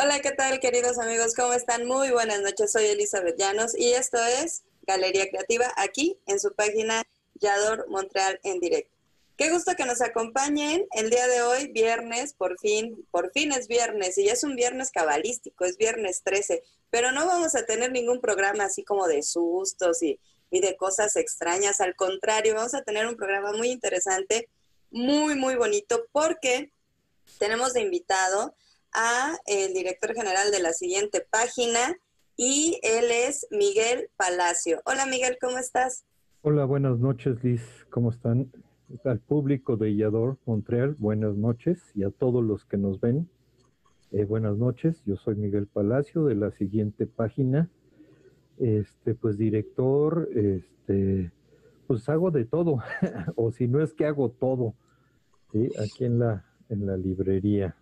Hola, ¿qué tal queridos amigos? ¿Cómo están? Muy buenas noches, soy Elizabeth Llanos y esto es Galería Creativa aquí en su página Yador Montreal en directo. Qué gusto que nos acompañen el día de hoy, viernes, por fin, por fin es viernes y es un viernes cabalístico, es viernes 13, pero no vamos a tener ningún programa así como de sustos y, y de cosas extrañas, al contrario, vamos a tener un programa muy interesante, muy, muy bonito, porque tenemos de invitado a el director general de la siguiente página y él es Miguel Palacio. Hola Miguel, ¿cómo estás? Hola, buenas noches Liz, ¿cómo están? Al público de Illador Montreal, buenas noches y a todos los que nos ven, eh, buenas noches. Yo soy Miguel Palacio de la siguiente página. Este, pues director, este, pues hago de todo, o si no es que hago todo, aquí en la, en la librería.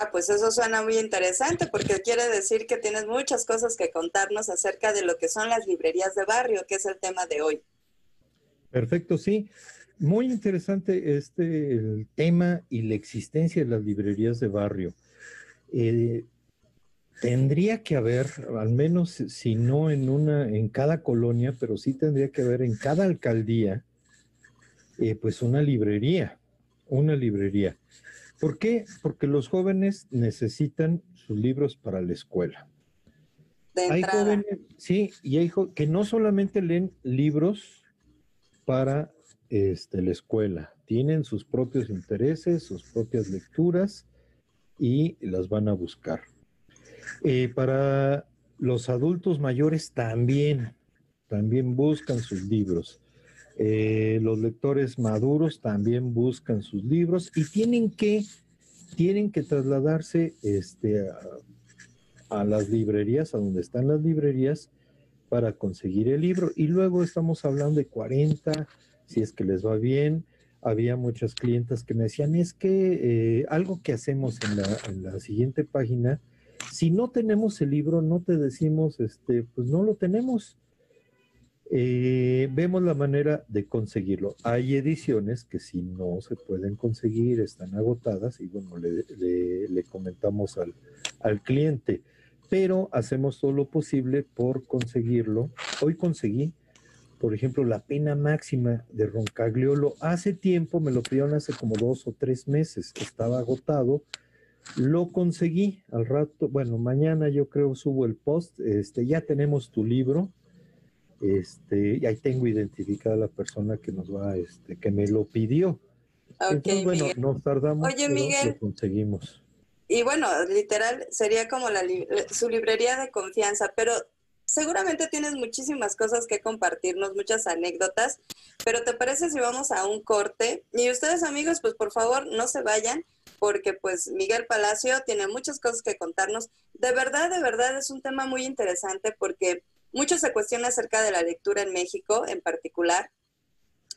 Ah, pues eso suena muy interesante porque quiere decir que tienes muchas cosas que contarnos acerca de lo que son las librerías de barrio, que es el tema de hoy. Perfecto, sí. Muy interesante este el tema y la existencia de las librerías de barrio. Eh, tendría que haber, al menos si no en una, en cada colonia, pero sí tendría que haber en cada alcaldía, eh, pues una librería, una librería. ¿Por qué? Porque los jóvenes necesitan sus libros para la escuela. De Hay jóvenes, sí, y hay jo- que no solamente leen libros para este, la escuela, tienen sus propios intereses, sus propias lecturas y las van a buscar. Eh, para los adultos mayores también, también buscan sus libros. Eh, los lectores maduros también buscan sus libros y tienen que, tienen que trasladarse este, a, las librerías, a donde están las librerías, para conseguir el libro. Y luego estamos hablando de 40, si es que les va bien. Había muchas clientas que me decían, es que eh, algo que hacemos en la, en la siguiente página, si no tenemos el libro, no te decimos, este, pues no lo tenemos. Eh, vemos la manera de conseguirlo. Hay ediciones que si no se pueden conseguir, están agotadas y bueno, le, le- comentamos al, al cliente, pero hacemos todo lo posible por conseguirlo. Hoy conseguí, por ejemplo, la pena máxima de Roncagliolo. Hace tiempo, me lo pidieron hace como dos o tres meses, estaba agotado. Lo conseguí al rato, bueno, mañana yo creo subo el post, este, ya tenemos tu libro, este, y ahí tengo identificada la persona que nos va, este, que me lo pidió. Entonces, bueno, Miguel. nos tardamos, Oye, pero Miguel. lo conseguimos. Y bueno, literal, sería como la li- su librería de confianza, pero seguramente tienes muchísimas cosas que compartirnos, muchas anécdotas, pero ¿te parece si vamos a un corte? Y ustedes amigos, pues por favor no se vayan, porque pues Miguel Palacio tiene muchas cosas que contarnos. De verdad, de verdad es un tema muy interesante porque mucho se cuestiona acerca de la lectura en México en particular,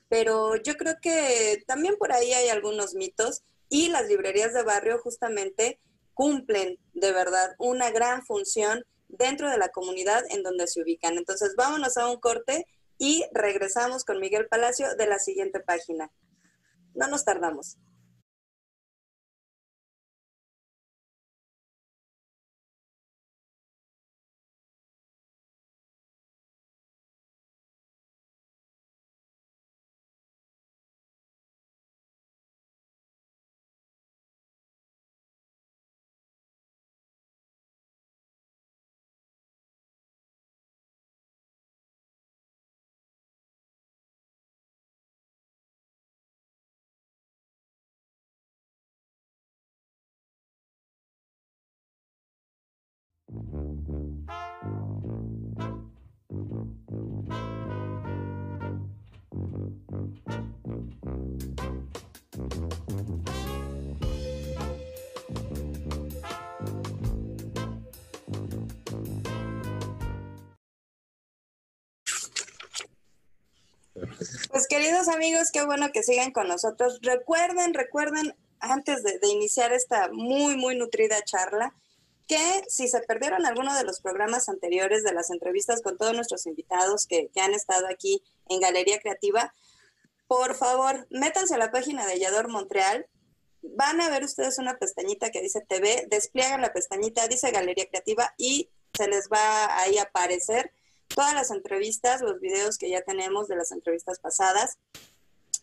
pero yo creo que también por ahí hay algunos mitos y las librerías de barrio justamente cumplen de verdad una gran función dentro de la comunidad en donde se ubican. Entonces vámonos a un corte y regresamos con Miguel Palacio de la siguiente página. No nos tardamos. Pues queridos amigos, qué bueno que sigan con nosotros. Recuerden, recuerden, antes de, iniciar esta muy, muy nutrida charla, que si se perdieron alguno de los programas anteriores de las entrevistas con todos nuestros invitados que, que han estado aquí en Galería Creativa, por favor, métanse a la página de Yador Montreal. Van a ver ustedes una pestañita que dice TV, despliegan la pestañita, dice Galería Creativa y se les va ahí a aparecer todas las entrevistas, los videos que ya tenemos de las entrevistas pasadas.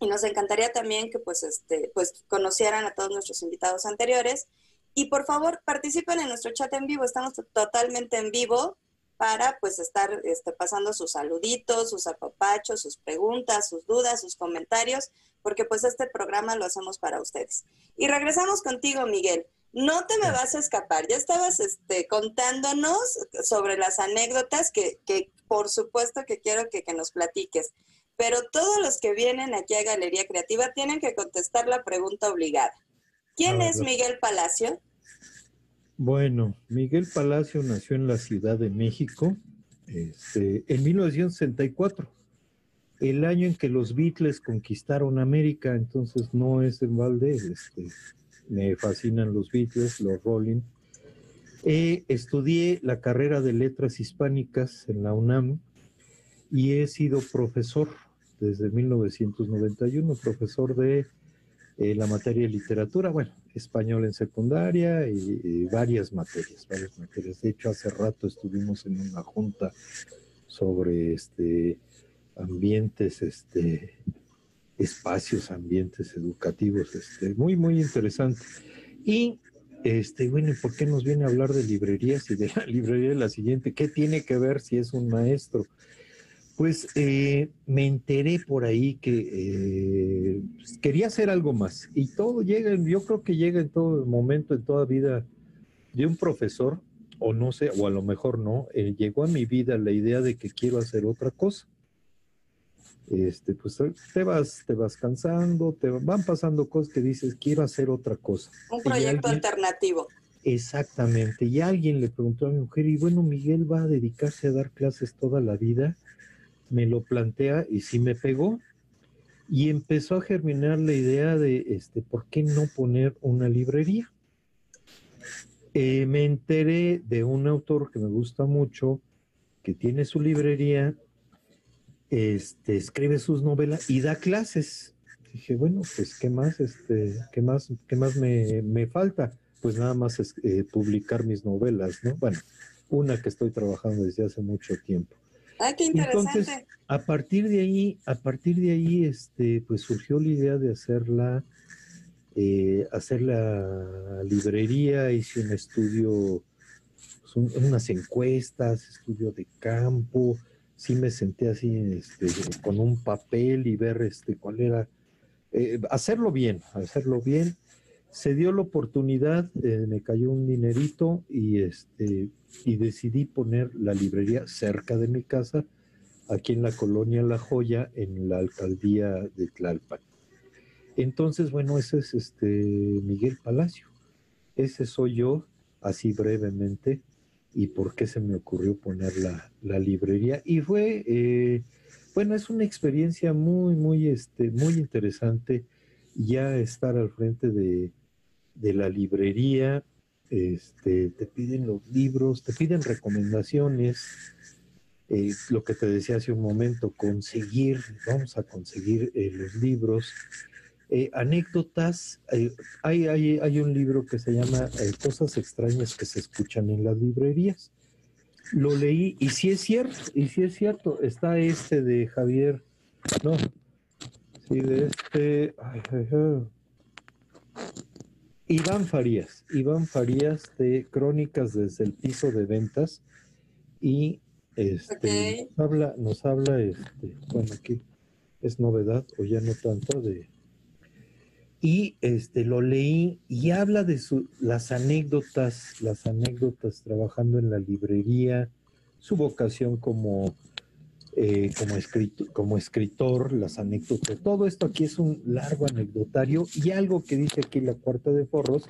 Y nos encantaría también que pues, este, pues conocieran a todos nuestros invitados anteriores. Y por favor, participen en nuestro chat en vivo. Estamos totalmente en vivo para pues estar este, pasando sus saluditos, sus apapachos, sus preguntas, sus dudas, sus comentarios, porque pues este programa lo hacemos para ustedes. Y regresamos contigo, Miguel. No te me vas a escapar. Ya estabas este, contándonos sobre las anécdotas que, que por supuesto que quiero que, que nos platiques. Pero todos los que vienen aquí a Galería Creativa tienen que contestar la pregunta obligada. ¿Quién es. Miguel Palacio? Bueno, Miguel Palacio nació en la Ciudad de México este, en 1964, el año en que los Beatles conquistaron América, entonces no es en balde, este, me fascinan los Beatles, los Rolling. Eh, estudié la carrera de letras hispánicas en la UNAM y he sido profesor desde 1991, profesor de eh, la materia de literatura, bueno, español en secundaria y, y varias materias, varias materias. De hecho, hace rato estuvimos en una junta sobre este ambientes, este espacios, ambientes educativos, este, muy, muy interesante. Y este, bueno, ¿y ¿por qué nos viene a hablar de librerías y de la librería de la siguiente? ¿Qué tiene que ver si es un maestro? Pues eh, me enteré por ahí que eh, pues, quería hacer algo más y todo llega, yo creo que llega en todo momento, en toda vida de un profesor, o no sé, o a lo mejor no, eh, llegó a mi vida la idea de que quiero hacer otra cosa. Este, pues te vas, te vas cansando, te van pasando cosas que dices, quiero hacer otra cosa. Un proyecto alguien- alternativo. Exactamente. Y alguien le preguntó a mi mujer, y bueno, Miguel va a dedicarse a dar clases toda la vida. Me lo plantea y sí me pegó. Y empezó a germinar la idea de, este, ¿por qué no poner una librería? Eh, me enteré de un autor que me gusta mucho, que tiene su librería, este, escribe sus novelas y da clases. Dije, bueno, pues, ¿qué más, este, qué más, qué más me, me falta? Pues nada más es, eh, publicar mis novelas, ¿no? Bueno, una que estoy trabajando desde hace mucho tiempo. Ay, qué interesante. Entonces, a partir de ahí, a partir de ahí, este, pues surgió la idea de hacerla, eh, hacer la librería, hice un estudio, pues, un- unas encuestas, estudio de campo, sí me senté así, este, con un papel y ver, este, cuál era, eh, hacerlo bien, hacerlo bien. Se dio la oportunidad, eh, me cayó un dinerito y este, y decidí poner la librería cerca de mi casa, aquí en la colonia La Joya, en la alcaldía de Tlalpan. Entonces, bueno, ese es este Miguel Palacio. Ese soy yo, así brevemente, y por qué se me ocurrió poner la, la librería. Y fue, eh, bueno, es una experiencia muy, muy, este, muy interesante ya estar al frente de, de la librería, este, te piden los libros, te piden recomendaciones, eh, lo que te decía hace un momento, conseguir, vamos a conseguir eh, los libros, eh, anécdotas, eh, hay, hay, hay un libro que se llama eh, Cosas extrañas que se escuchan en las librerías. Lo leí y sí es cierto, y sí es cierto, está este de Javier, no, sí, de este, ay, ay, ay. Iván Farías, Iván Farías de Crónicas desde el piso de ventas y este nos habla, nos habla este, bueno aquí es novedad o ya no tanto de y este lo leí y habla de su, las anécdotas, las anécdotas trabajando en la librería, su vocación como eh, como, escritor, como escritor, las anécdotas, todo esto aquí es un largo anecdotario y algo que dice aquí la cuarta de forros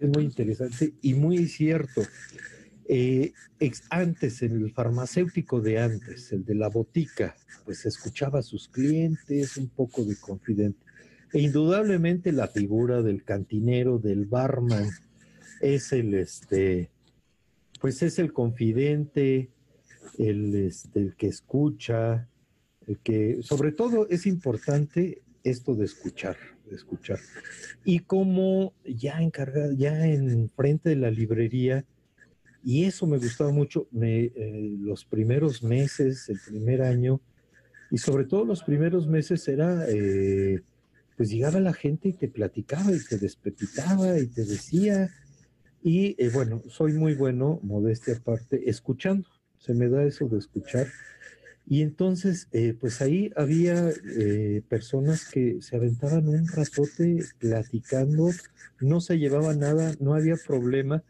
es muy interesante y muy cierto. Eh, antes, el farmacéutico de antes, el de la botica, pues escuchaba a sus clientes, un poco de confidente. E indudablemente la figura del cantinero, del barman, es el, este, pues es el confidente, el, este, el que escucha, el que, sobre todo es importante esto de escuchar, de escuchar. Y como ya encargado, ya en frente de la librería, y eso me gustaba mucho, me, eh, los primeros meses, el primer año, y sobre todo los primeros meses era, eh, pues llegaba la gente y te platicaba y te despepitaba y te decía, y eh, bueno, soy muy bueno, modestia aparte, escuchando, se me da eso de escuchar. Y entonces, pues ahí había personas que se aventaban un ratote platicando, no se llevaba nada, no había problema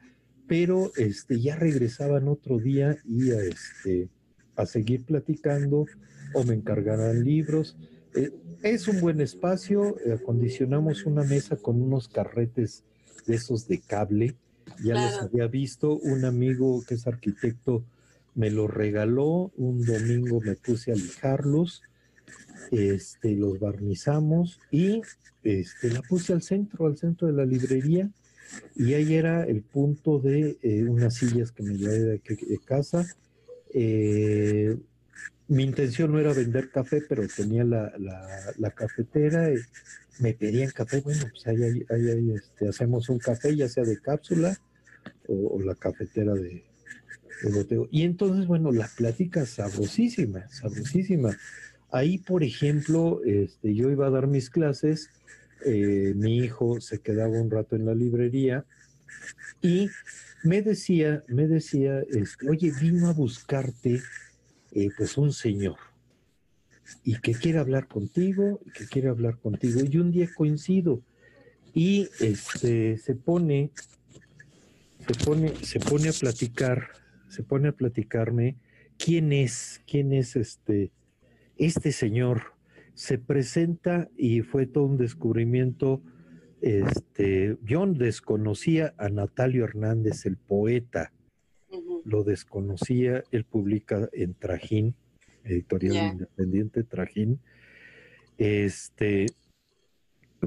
pero este, ya regresaban otro día y a, este, a seguir platicando o me encargarán libros. Eh, es un buen espacio, acondicionamos una mesa con unos carretes de esos de cable. Ya los había visto, un amigo que es arquitecto me lo regaló, un domingo me puse a lijarlos, este, los barnizamos y este, la puse al centro, al centro de la librería y ahí era el punto de eh, unas sillas que me llevé de, casa. Eh, mi intención no era vender café, pero tenía la, la, cafetera, y me pedían café, bueno, pues ahí, ahí, este, hacemos un café, ya sea de cápsula o, la cafetera de, de, boteo. Y entonces, bueno, la plática sabrosísima, sabrosísima. Ahí, por ejemplo, este, yo iba a dar mis clases eh, mi hijo se quedaba un rato en la librería y me decía, me decía, este, oye, vino a buscarte eh, pues un señor y que quiere hablar contigo, y que quiere hablar contigo. Y un día coincido y este, se pone, se pone, se pone a platicar, se pone a platicarme quién es, quién es este, este señor se presenta y fue todo un descubrimiento. Este, yo desconocía a Natalio Hernández, el poeta, lo desconocía, él publica en Trajín, editorial independiente Trajín. Este,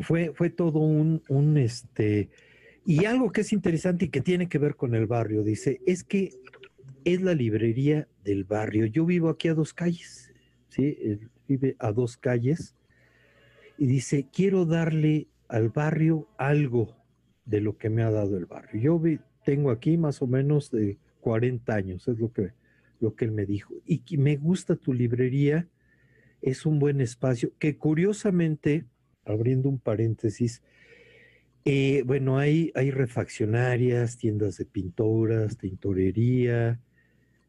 fue, fue todo un, un, este, y algo que es interesante y que tiene que ver con el barrio, dice, es que es la librería del barrio. Yo vivo aquí a dos calles, ¿sí? vive a dos calles, y dice, quiero darle al barrio algo de lo que me ha dado el barrio. Yo tengo aquí más o menos de 40 años, es lo que, lo que él me dijo. Y que me gusta tu librería, es un buen espacio, que curiosamente, abriendo un paréntesis, eh, bueno, hay, hay refaccionarias, tiendas de pinturas, tintorería,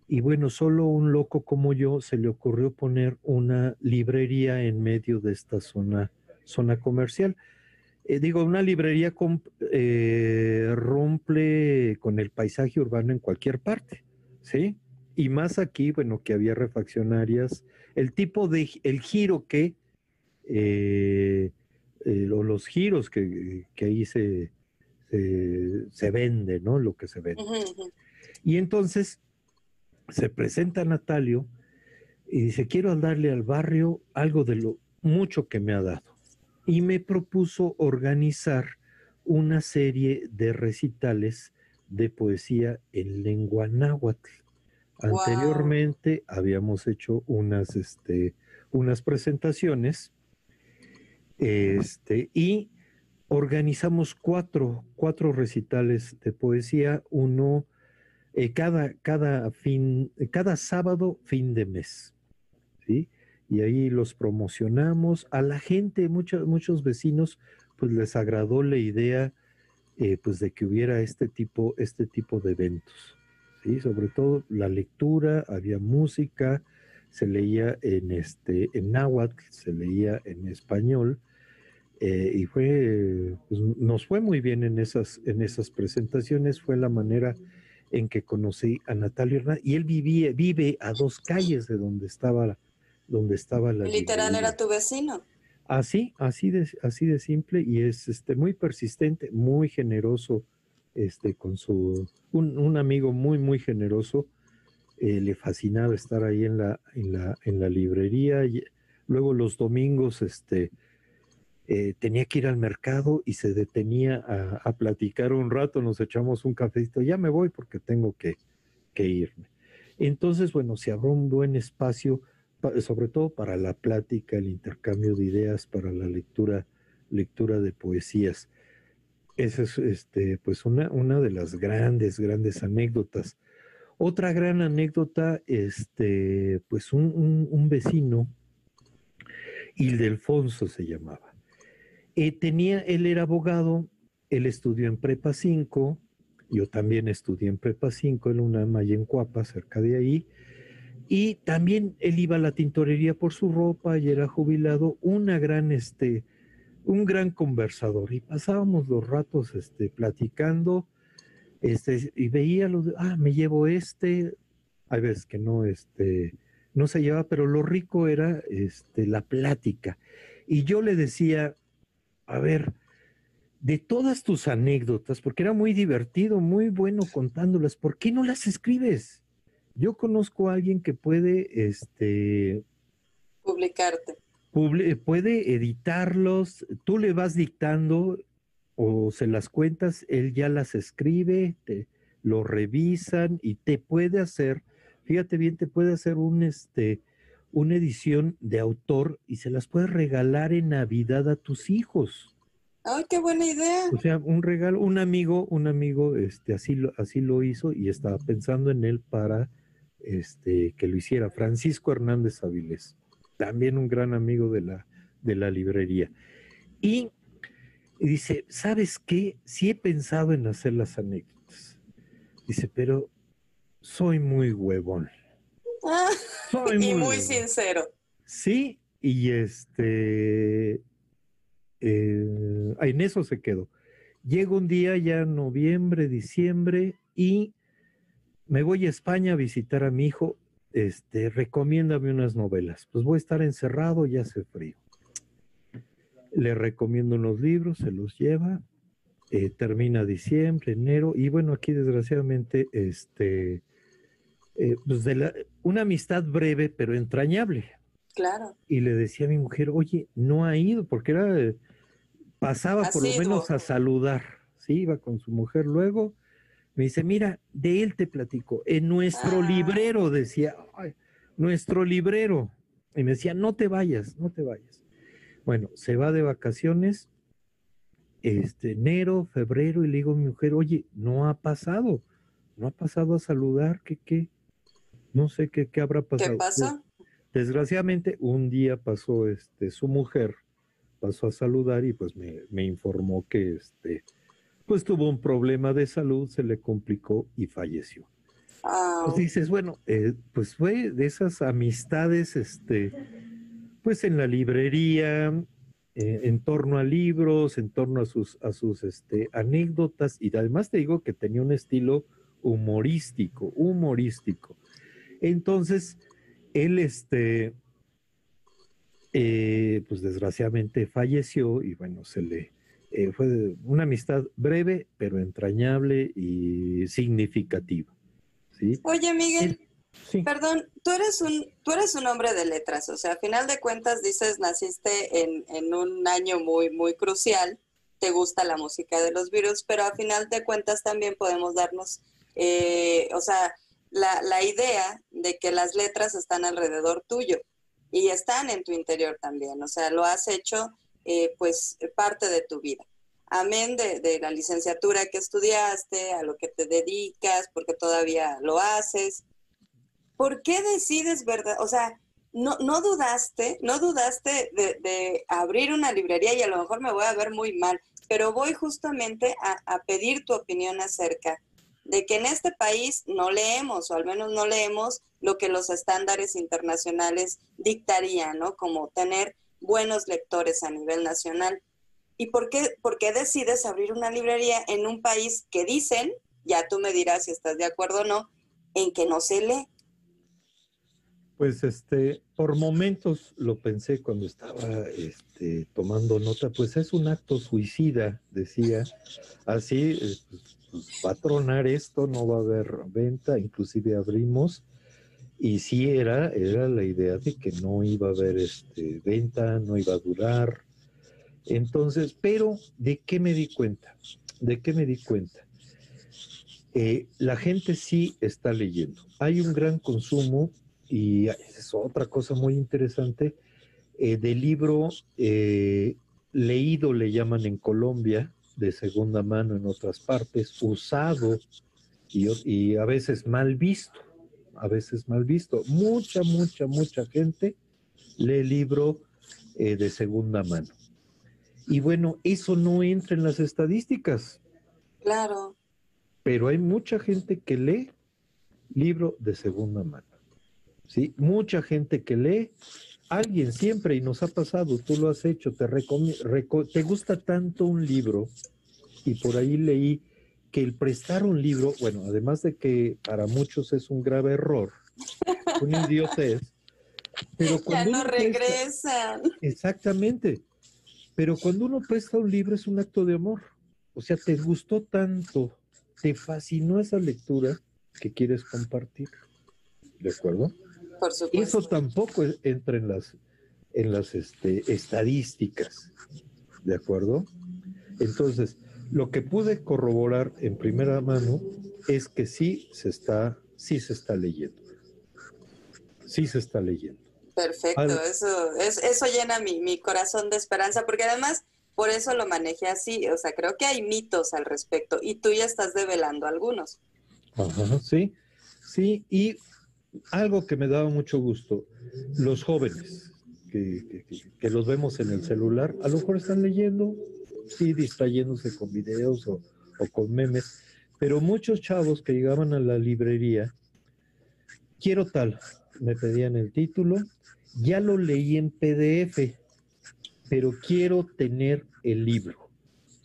y bueno, solo un loco como yo se le ocurrió poner una librería en medio de esta zona, zona comercial. Eh, digo, una librería eh, rompe con el paisaje urbano en cualquier parte, ¿sí? Y más aquí, bueno, que había refaccionarias, el tipo de, el giro que, eh, o los giros que, ahí se, se, vende, ¿no? Lo que se vende. Y entonces se presenta Natalio y dice, quiero darle al barrio algo de lo mucho que me ha dado. Y me propuso organizar una serie de recitales de poesía en lengua náhuatl. Anteriormente habíamos hecho unas, este, unas presentaciones este, y organizamos cuatro, cuatro recitales de poesía, uno eh, cada, cada, fin, cada sábado, fin de mes. ¿sí? Y ahí los promocionamos. A la gente, muchos, muchos vecinos, pues les agradó la idea eh, pues de que hubiera este tipo, este tipo de eventos. ¿sí? Sobre todo la lectura, había música, se leía en, este, en náhuatl, se leía en español. Eh, y fue, pues, nos fue muy bien en esas, en esas presentaciones, fue la manera en que conocí a Natalio Hernández y él vivía, vive a dos calles de donde estaba, donde estaba la. Literal era tu vecino. Así, así de, así de simple y es este, muy persistente, muy generoso este, con su, un, amigo muy, muy generoso, eh, le fascinaba estar ahí en la, en la, en la librería. Y luego los domingos, este, eh, tenía que ir al mercado y se detenía a, platicar un rato, nos echamos un cafecito, ya me voy porque tengo que, que irme. Entonces, bueno, se abrió un buen espacio, sobre todo para la plática, el intercambio de ideas, para la lectura, lectura de poesías. Esa es este, pues una, una de las grandes, grandes anécdotas. Otra gran anécdota, este, pues un, un, vecino, Ildefonso se llamaba. Eh, tenía, él era abogado, él estudió en Prepa 5, yo también estudié en Prepa 5 en una malla en Cuapa, cerca de ahí, y también él iba a la tintorería por su ropa y era jubilado, una gran, este, un gran conversador, y pasábamos los ratos, este, platicando, este, y veía los, ah, me llevo este, hay veces que no, este, no se lleva, pero lo rico era, este, la plática. Y yo le decía, a ver, de todas tus anécdotas, porque era muy divertido, muy bueno contándolas, ¿por qué no las escribes? Yo conozco a alguien que puede, este... Publicarte. puede editarlos, tú le vas dictando o se las cuentas, él ya las escribe, te lo revisan y te puede hacer, fíjate bien, te puede hacer un, este, una edición de autor y se las puedes regalar en Navidad a tus hijos. ¡Ay, qué buena idea! O sea, un regalo, un amigo, un amigo, este, así lo, así lo hizo y estaba pensando en él para este, que lo hiciera. Francisco Hernández Avilés, también un gran amigo de la, de la librería. Y, dice, ¿sabes qué? Sí he pensado en hacer las anécdotas. Dice, pero soy muy huevón. Ah y muy, sincero. Sí, y este, eh, en eso se quedó. Llega un día ya noviembre, diciembre y me voy a España a visitar a mi hijo. Este, recomiéndame unas novelas. Pues voy a estar encerrado, ya hace frío. Le recomiendo unos libros, se los lleva. Eh, termina diciembre, enero, y bueno, aquí desgraciadamente, este, eh, pues de la, una amistad breve pero entrañable. Claro. Y le decía a mi mujer, oye, no ha ido, porque era, pasaba por lo menos a saludar, ¿sí? Iba con su mujer luego. Me dice, mira, de él te platico, en nuestro ah. librero, decía, nuestro librero. Y me decía, no te vayas, no te vayas. Bueno, se va de vacaciones, este, enero, febrero, y le digo a mi mujer, oye, no ha pasado, no ha pasado a saludar, ¿qué, qué? No sé qué, qué habrá pasado. ¿Qué pasa? Desgraciadamente, un día pasó este, su mujer, pasó a saludar y pues me, informó que este, pues tuvo un problema de salud, se le complicó y falleció. Pues dices, bueno, eh, pues fue de esas amistades, este, pues en la librería, eh, en torno a libros, en torno a sus, a sus este, anécdotas, y además te digo que tenía un estilo humorístico, humorístico. Entonces, él, este, eh, pues desgraciadamente falleció y bueno, se le eh, fue una amistad breve, pero entrañable y significativa. ¿sí? Oye, Miguel, perdón, tú eres, un, tú eres un hombre de letras, o sea, a final de cuentas dices, naciste en, en un año muy, muy crucial, te gusta la música de los virus, pero a final de cuentas también podemos darnos, eh, o sea, la, la idea de que las letras están alrededor tuyo y están en tu interior también, o sea, lo has hecho eh, pues parte de tu vida. Amén de, de, la licenciatura que estudiaste, a lo que te dedicas, porque todavía lo haces. ¿Por qué decides, verdad? O sea, no, no dudaste, no dudaste de, de, abrir una librería y a lo mejor me voy a ver muy mal, pero voy justamente a, a pedir tu opinión acerca de que en este país no leemos, o al menos no leemos lo que los estándares internacionales dictarían, ¿no? Como tener buenos lectores a nivel nacional. ¿Y por qué, por qué decides abrir una librería en un país que dicen, ya tú me dirás si estás de acuerdo o no, en que no se lee? Pues este, por momentos lo pensé cuando estaba este, tomando nota, pues es un acto suicida, decía, así, eh, pues, pues, va a tronar esto, no va a haber venta, inclusive abrimos y sí era, era la idea de que no iba a haber este, venta, no iba a durar. Entonces, pero ¿de qué me di cuenta? ¿De qué me di cuenta? Eh, la gente sí está leyendo. Hay un gran consumo y es otra cosa muy interesante eh, de libro eh, leído, le llaman en Colombia, de segunda mano en otras partes, usado y, a veces mal visto, a veces mal visto. Mucha, mucha, mucha gente lee libro de segunda mano. Y bueno, eso no entra en las estadísticas. Claro pero hay mucha gente que lee libro de segunda mano. ¿sí? Mucha gente que lee, alguien siempre, y nos ha pasado, tú lo has hecho, te, te gusta tanto un libro, y por ahí leí que el prestar un libro, bueno, además de que para muchos es un grave error, un idiotez, pero cuando ya no regresan. exactamente. Pero cuando uno presta un libro es un acto de amor. O sea, te gustó tanto te fascinó esa lectura que quieres compartir. ¿De acuerdo? Por supuesto. Eso tampoco entra en las, en las este, estadísticas. ¿De acuerdo? Entonces, lo que pude corroborar en primera mano es que sí se está, sí se está leyendo. Sí se está leyendo. Perfecto, eso, es, eso llena mi, mi corazón de esperanza, porque además por eso lo manejé así. O sea, creo que hay mitos al respecto y tú ya estás develando algunos. Ajá, sí, sí. Y algo que me daba mucho gusto, los jóvenes que, los vemos en el celular, a lo mejor están leyendo, sí, distrayéndose con videos o, o con memes, pero muchos chavos que llegaban a la librería, quiero tal, me pedían el título, ya lo leí en PDF pero quiero tener el libro.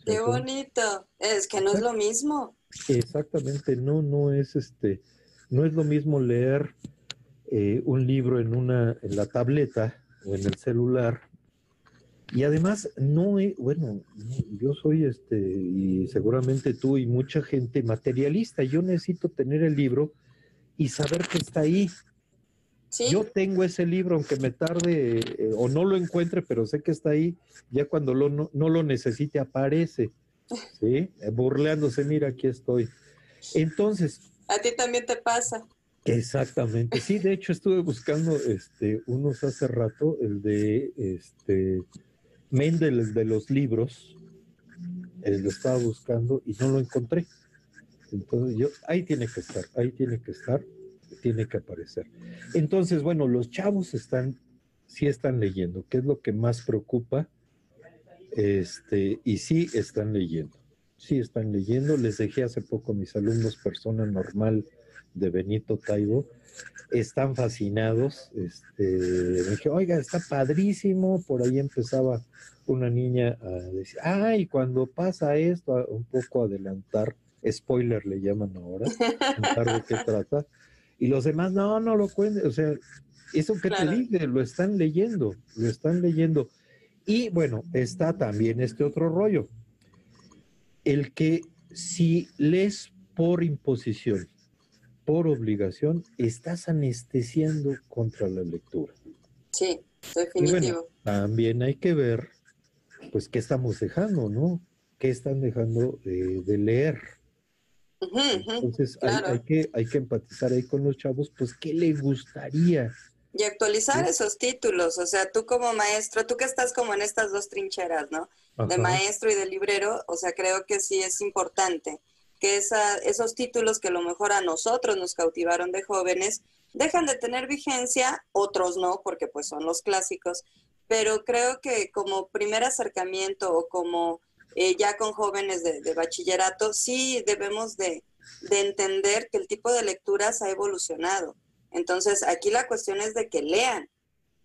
Qué bonito. Es que no es lo mismo. Exactamente, no, no es este, no es lo mismo leer eh, un libro en una, en la tableta o en el celular. Y además, no, bueno, yo soy este, y seguramente tú y mucha gente materialista. Yo necesito tener el libro y saber que está ahí. Yo tengo ese libro, aunque me tarde eh, o no lo encuentre, pero sé que está ahí. Ya cuando lo, no, lo necesite, aparece. ¿sí? Eh, burleándose, mira, aquí estoy. Entonces. A ti también te pasa. Exactamente. Sí, de hecho estuve buscando este, unos hace rato, el de este Mendel de los libros. Eh, lo estaba buscando y no lo encontré. Entonces yo, ahí tiene que estar, ahí tiene que estar tiene que aparecer. Entonces, bueno, los chavos están, sí están leyendo, ¿qué es lo que más preocupa? Este, y sí están leyendo, sí están leyendo. Les dejé hace poco a mis alumnos Persona Normal de Benito Taibo, están fascinados. Este, me dije, oiga, está padrísimo. Por ahí empezaba una niña a decir, ay, cuando pasa esto, un poco adelantar, spoiler le llaman ahora, de qué trata. Y los demás, no, no lo cuenten. O sea, eso que te dije, lo están leyendo, lo están leyendo. Y bueno, está también este otro rollo. El que si lees por imposición, por obligación, estás anestesiando contra la lectura. Sí, definitivo. también hay que ver, pues, qué estamos dejando, ¿no? ¿Qué están dejando de leer? Entonces hay, que, hay que empatizar ahí con los chavos, pues, ¿qué le gustaría? Y actualizar esos títulos, o sea, tú como maestro, tú que estás como en estas dos trincheras, ¿no? De maestro y de librero, o sea, creo que sí es importante que esos títulos que a lo mejor a nosotros nos cautivaron de jóvenes, dejan de tener vigencia, otros no, porque pues son los clásicos, pero creo que como primer acercamiento o como eh, ya con jóvenes de, bachillerato, sí debemos de, entender que el tipo de lecturas ha evolucionado. Entonces, aquí la cuestión es de que lean,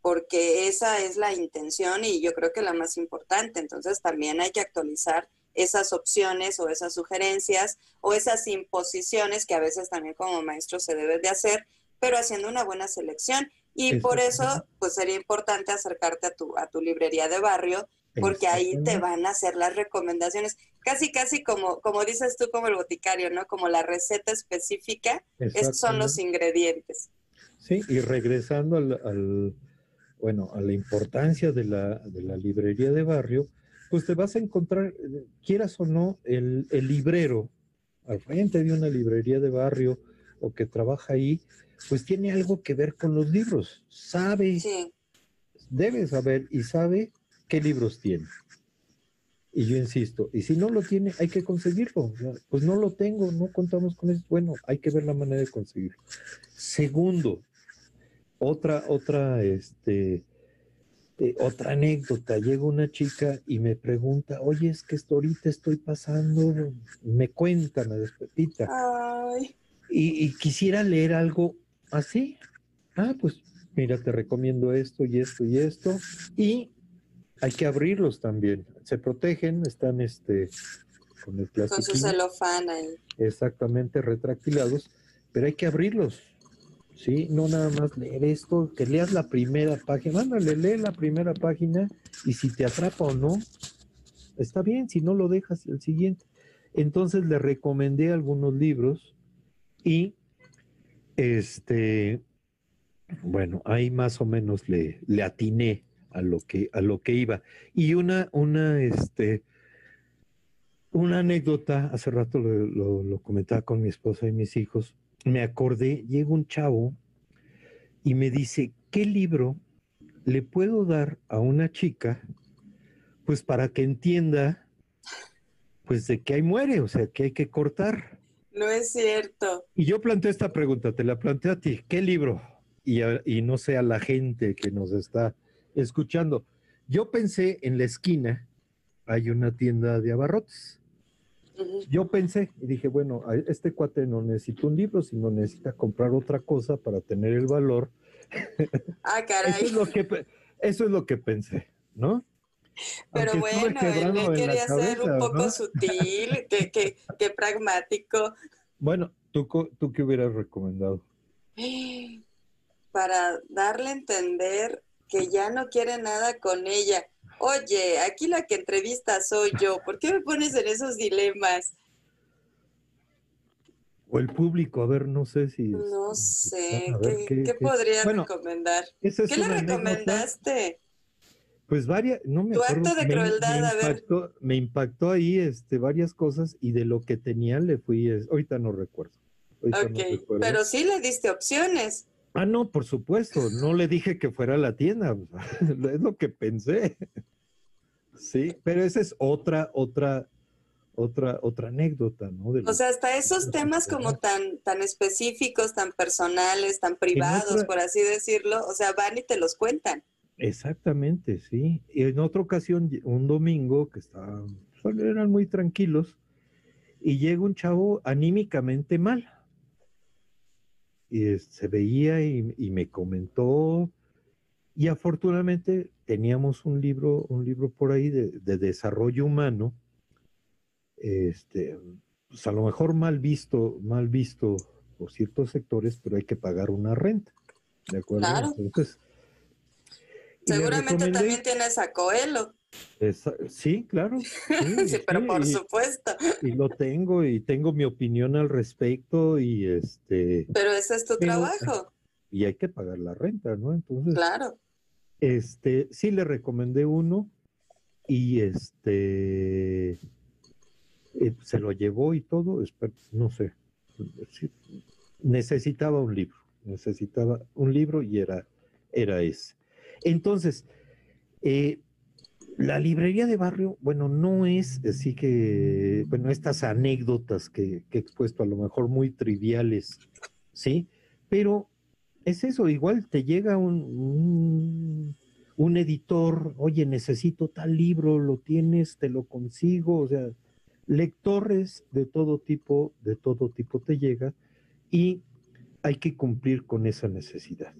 porque esa es la intención y yo creo que la más importante. Entonces, también hay que actualizar esas opciones o esas sugerencias o esas imposiciones que a veces también como maestro se debe de hacer, pero haciendo una buena selección. Y por eso, pues sería importante acercarte a tu, a tu librería de barrio porque ahí te van a hacer las recomendaciones. Casi, casi como, como dices tú, como el boticario, ¿no? Como la receta específica, estos son los ingredientes. Sí, y regresando al, al- bueno, a la importancia de la, de la librería de barrio, pues te vas a encontrar, eh, quieras o no, el, el librero al frente de una librería de barrio o que trabaja ahí, pues tiene algo que ver con los libros. Sabe, Sí, debe saber y sabe qué libros tiene. Y yo insisto, y si no lo tiene, hay que conseguirlo. Pues no lo tengo, no contamos con eso. Bueno, hay que ver la manera de conseguirlo. Segundo, otra, otra, este, eh, otra anécdota. Llega una chica y me pregunta, oye, es que esto ahorita estoy pasando, me cuenta, me despepita ay, y, y quisiera leer algo así. Ah, pues mira, te recomiendo esto y esto y esto. Y hay que abrirlos también. Se protegen, están este con el con su plástico celofán ahí. exactamente retractilados, pero hay que abrirlos. Sí, no nada más leer esto, que leas la primera página, ándale, lee la primera página y si te atrapa o no, está bien, si no lo dejas el siguiente. Entonces le recomendé algunos libros y este, bueno, ahí más o menos le, le atiné a lo que, a lo que iba. Y una, una, este, una anécdota, hace rato lo, lo- lo comentaba con mi esposa y mis hijos, me acordé, llega un chavo y me dice, ¿qué libro le puedo dar a una chica, pues para que entienda, pues de que ahí muere, o sea, que hay que cortar? No es cierto. Y yo planteé esta pregunta, te la planteo a ti, ¿qué libro? Y, a- y no sé a la gente que nos está escuchando. Yo pensé en la esquina, hay una tienda de abarrotes. Yo pensé y dije, bueno, este cuate no necesita un libro, sino necesita comprar otra cosa para tener el valor. Ah, Eso caray. es lo que, eso es lo que pensé, ¿no? Pero Aunque bueno, él, quería ser un poco ¿no? sutil, que, que, que pragmático, Bueno, ¿tú, ¿tú qué hubieras recomendado? para darle a entender que ya no quiere nada con ella. Oye, aquí la que entrevista soy yo. ¿Por qué me pones en esos dilemas? O el público, a ver, no sé si... No sé. ver, ¿Qué, ¿qué- qué qué? podría Bueno, recomendar? es ¿Qué le anécdota. recomendaste? Pues varias, no me Tu acuerdo. acto de crueldad, me a ver. me impactó ahí este, varias cosas y de lo que tenía le fui, es- ahorita no recuerdo. ahorita no recuerdo. pero sí le diste opciones. Ah, no, por supuesto, no le dije que fuera a la tienda, es lo que pensé. Sí, pero esa es otra, otra, otra, otra anécdota, ¿no? De O sea, hasta esos temas como tan, tan específicos, tan personales, tan privados, otra- por así decirlo, o sea, van y te los cuentan. Exactamente, sí. Y en otra ocasión, un domingo, que estaban, pues, eran muy tranquilos, y llega un chavo anímicamente mal. Y es- se veía y, y me comentó, y afortunadamente teníamos un libro, un libro por ahí de, de desarrollo humano, este, pues a lo mejor mal visto, mal visto por ciertos sectores, pero hay que pagar una renta. ¿De acuerdo? Claro. Entonces, Seguramente también tienes a Coelho. Esa- sí, claro. Sí, Sí, pero sí, por y, supuesto. y lo tengo y tengo mi opinión al respecto y este Pero ese es tu Pero- trabajo, y hay que pagar la renta, ¿no? Entonces, claro. este sí le recomendé uno y este eh, se lo llevó y todo, no sé. necesitaba un libro, necesitaba un libro y era era ese. Entonces, eh, la librería de barrio, bueno, no es así que, bueno, estas anécdotas que, que he expuesto a lo mejor muy triviales, ¿sí? Pero es eso, igual te llega un, un, un editor, oye, necesito tal libro, lo tienes, te lo consigo, o sea, lectores de todo tipo, de todo tipo te llega y hay que cumplir con esa necesidad,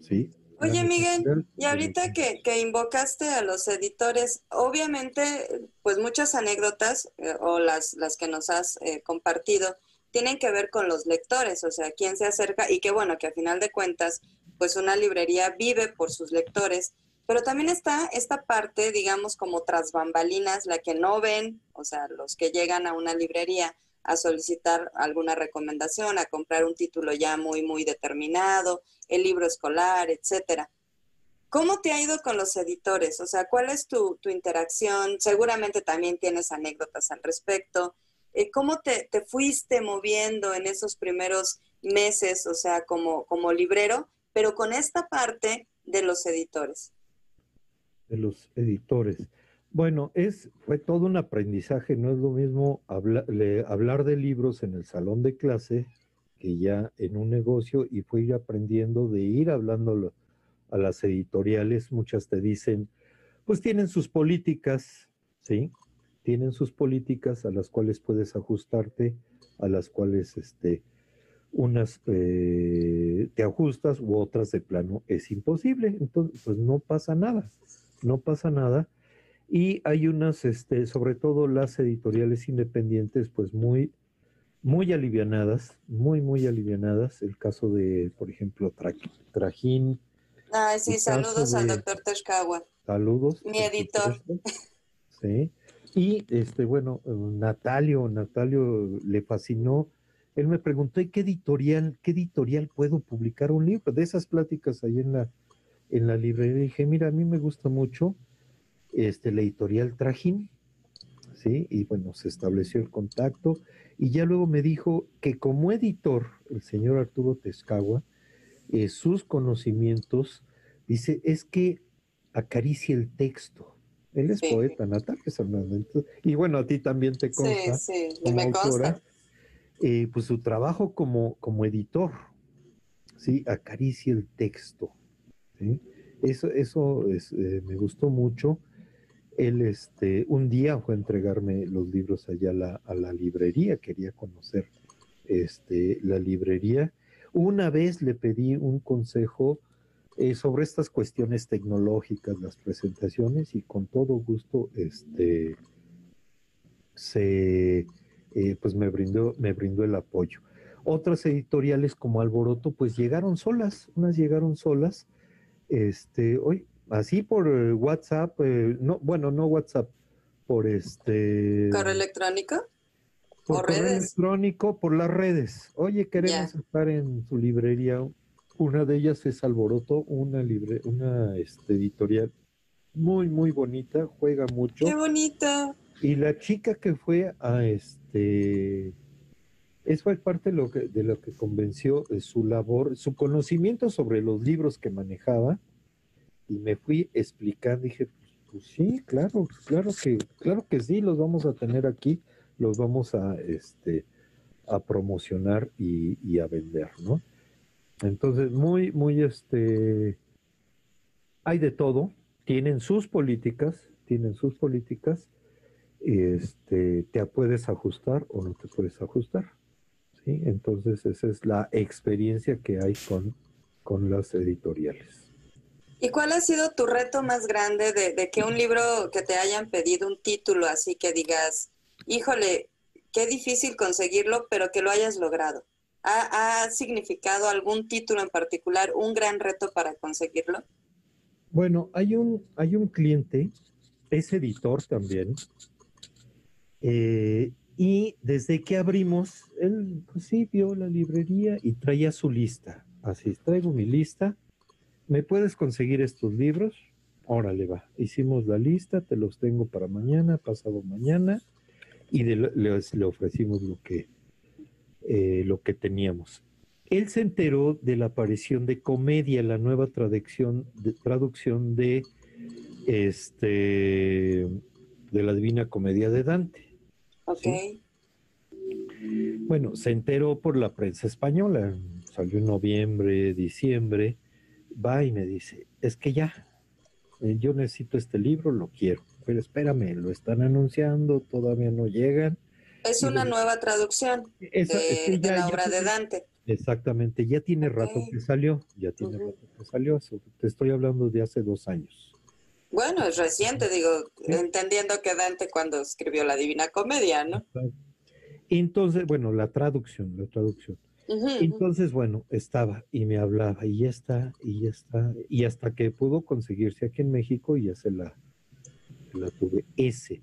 ¿sí? Oye, Miguel, Y ahorita que, que invocaste a los editores, obviamente, pues muchas anécdotas eh, o las, las que nos has eh, compartido tienen que ver con los lectores, o sea, quién se acerca y que bueno, que a final de cuentas, pues una librería vive por sus lectores Pero también está esta parte, digamos, como tras bambalinas, la que no ven, o sea, los que llegan a una librería a solicitar alguna recomendación, a comprar un título ya muy, muy determinado, el libro escolar, etcétera. ¿Cómo te ha ido con los editores? O sea, ¿cuál es tu, interacción? Seguramente también tienes anécdotas al respecto. Eh, ¿Cómo te, fuiste moviendo en esos primeros meses, o sea, como, como librero, pero con esta parte de los editores? De los editores. Bueno, es, fue todo un aprendizaje, no es lo mismo hablar de libros en el salón de clase que ya en un negocio y fue ir aprendiendo de ir hablando a las editoriales, muchas te dicen, pues tienen sus políticas, ¿sí? Tienen sus políticas a las cuales puedes ajustarte, a las cuales este, unas eh, te ajustas u otras de plano es imposible. Entonces, pues no pasa nada, no pasa nada. Y hay unas, este, sobre todo las editoriales independientes, pues muy, muy alivianadas, muy, muy alivianadas. El caso de, por ejemplo, Trajín, Ay, sí, saludos al doctor Teshkawa. Saludos. Mi editor. Sí. Y este, bueno, Natalio, Natalio le fascinó. Él me preguntó, ¿qué editorial, qué editorial puedo publicar un libro? De esas pláticas ahí en la, en la librería. dije, mira, a mí me gusta mucho este, la editorial Trajín, ¿sí? Y bueno, se estableció el contacto. Y ya luego me dijo que como editor, el señor Arturo Tezcagua, eh, sus conocimientos, dice, es que acaricia el texto. Él es poeta, Natalia Hernández. Y bueno, a ti también te consta. Sí, sí, me consta. Eh, pues su trabajo como, como editor, ¿sí? Acaricia el texto. Eso, eso eh, me gustó mucho. Él este, un día fue a entregarme los libros allá a la, a la librería, quería conocer este, la librería una vez le pedí un consejo eh, sobre estas cuestiones tecnológicas, las presentaciones, y con todo gusto este, se, eh, pues me brindó, me brindó el apoyo. Otras editoriales como Alboroto, pues llegaron solas, unas llegaron solas, este, hoy, así por eh, WhatsApp, no, bueno, no WhatsApp, por este... ¿Correo electrónico? por correo electrónico, por las redes. Oye, queremos estar en su librería. Una de ellas es Alboroto, una libre, una este, editorial muy, muy bonita, juega mucho. Qué bonita. Y la chica que fue a este, eso fue parte de lo que, de lo que convenció de su labor, su conocimiento sobre los libros que manejaba. Y me fui explicando, dije, pues, sí, claro, claro que, claro que sí, los vamos a tener aquí los vamos a, este, a promocionar y, a vender, ¿no? Entonces, muy, muy, este, hay de todo, tienen sus políticas, tienen sus políticas, este, te puedes ajustar o no te puedes ajustar, ¿sí? Entonces, esa es la experiencia que hay con, con las editoriales. ¿Y cuál ha sido tu reto más grande de, que un libro que te hayan pedido un título así que digas, híjole, qué difícil conseguirlo, pero que lo hayas logrado. ¿Ha, significado algún título en particular un gran reto para conseguirlo? Bueno, hay un, hay un cliente, es editor también, eh, y desde que abrimos, él pues sí la librería y traía su lista. Así, traigo mi lista. ¿Me puedes conseguir estos libros? Órale, va. Hicimos la lista, te los tengo para mañana, pasado mañana y le, ofrecimos lo que, eh, lo que teníamos. Él se enteró de la aparición de Comedia, la nueva traducción de, traducción de, este, de la Divina Comedia de Dante. Ok. Bueno, se enteró por la prensa española, salió en noviembre, diciembre, va y me dice, es que ya, eh, yo necesito este libro, lo quiero pero espérame, lo están anunciando, todavía no llegan. Es una nueva traducción de, la obra de Dante. Exactamente, ya tiene rato que salió, ya tiene rato que salió, te estoy hablando de hace dos años. Bueno, es reciente, digo, entendiendo que Dante cuando escribió la Divina Comedia, ¿no? Entonces, bueno, la traducción, la traducción. Entonces, bueno, estaba y me hablaba y ya está, y ya está, y hasta que pudo conseguirse aquí en México y ya se la, la tuve. Ese,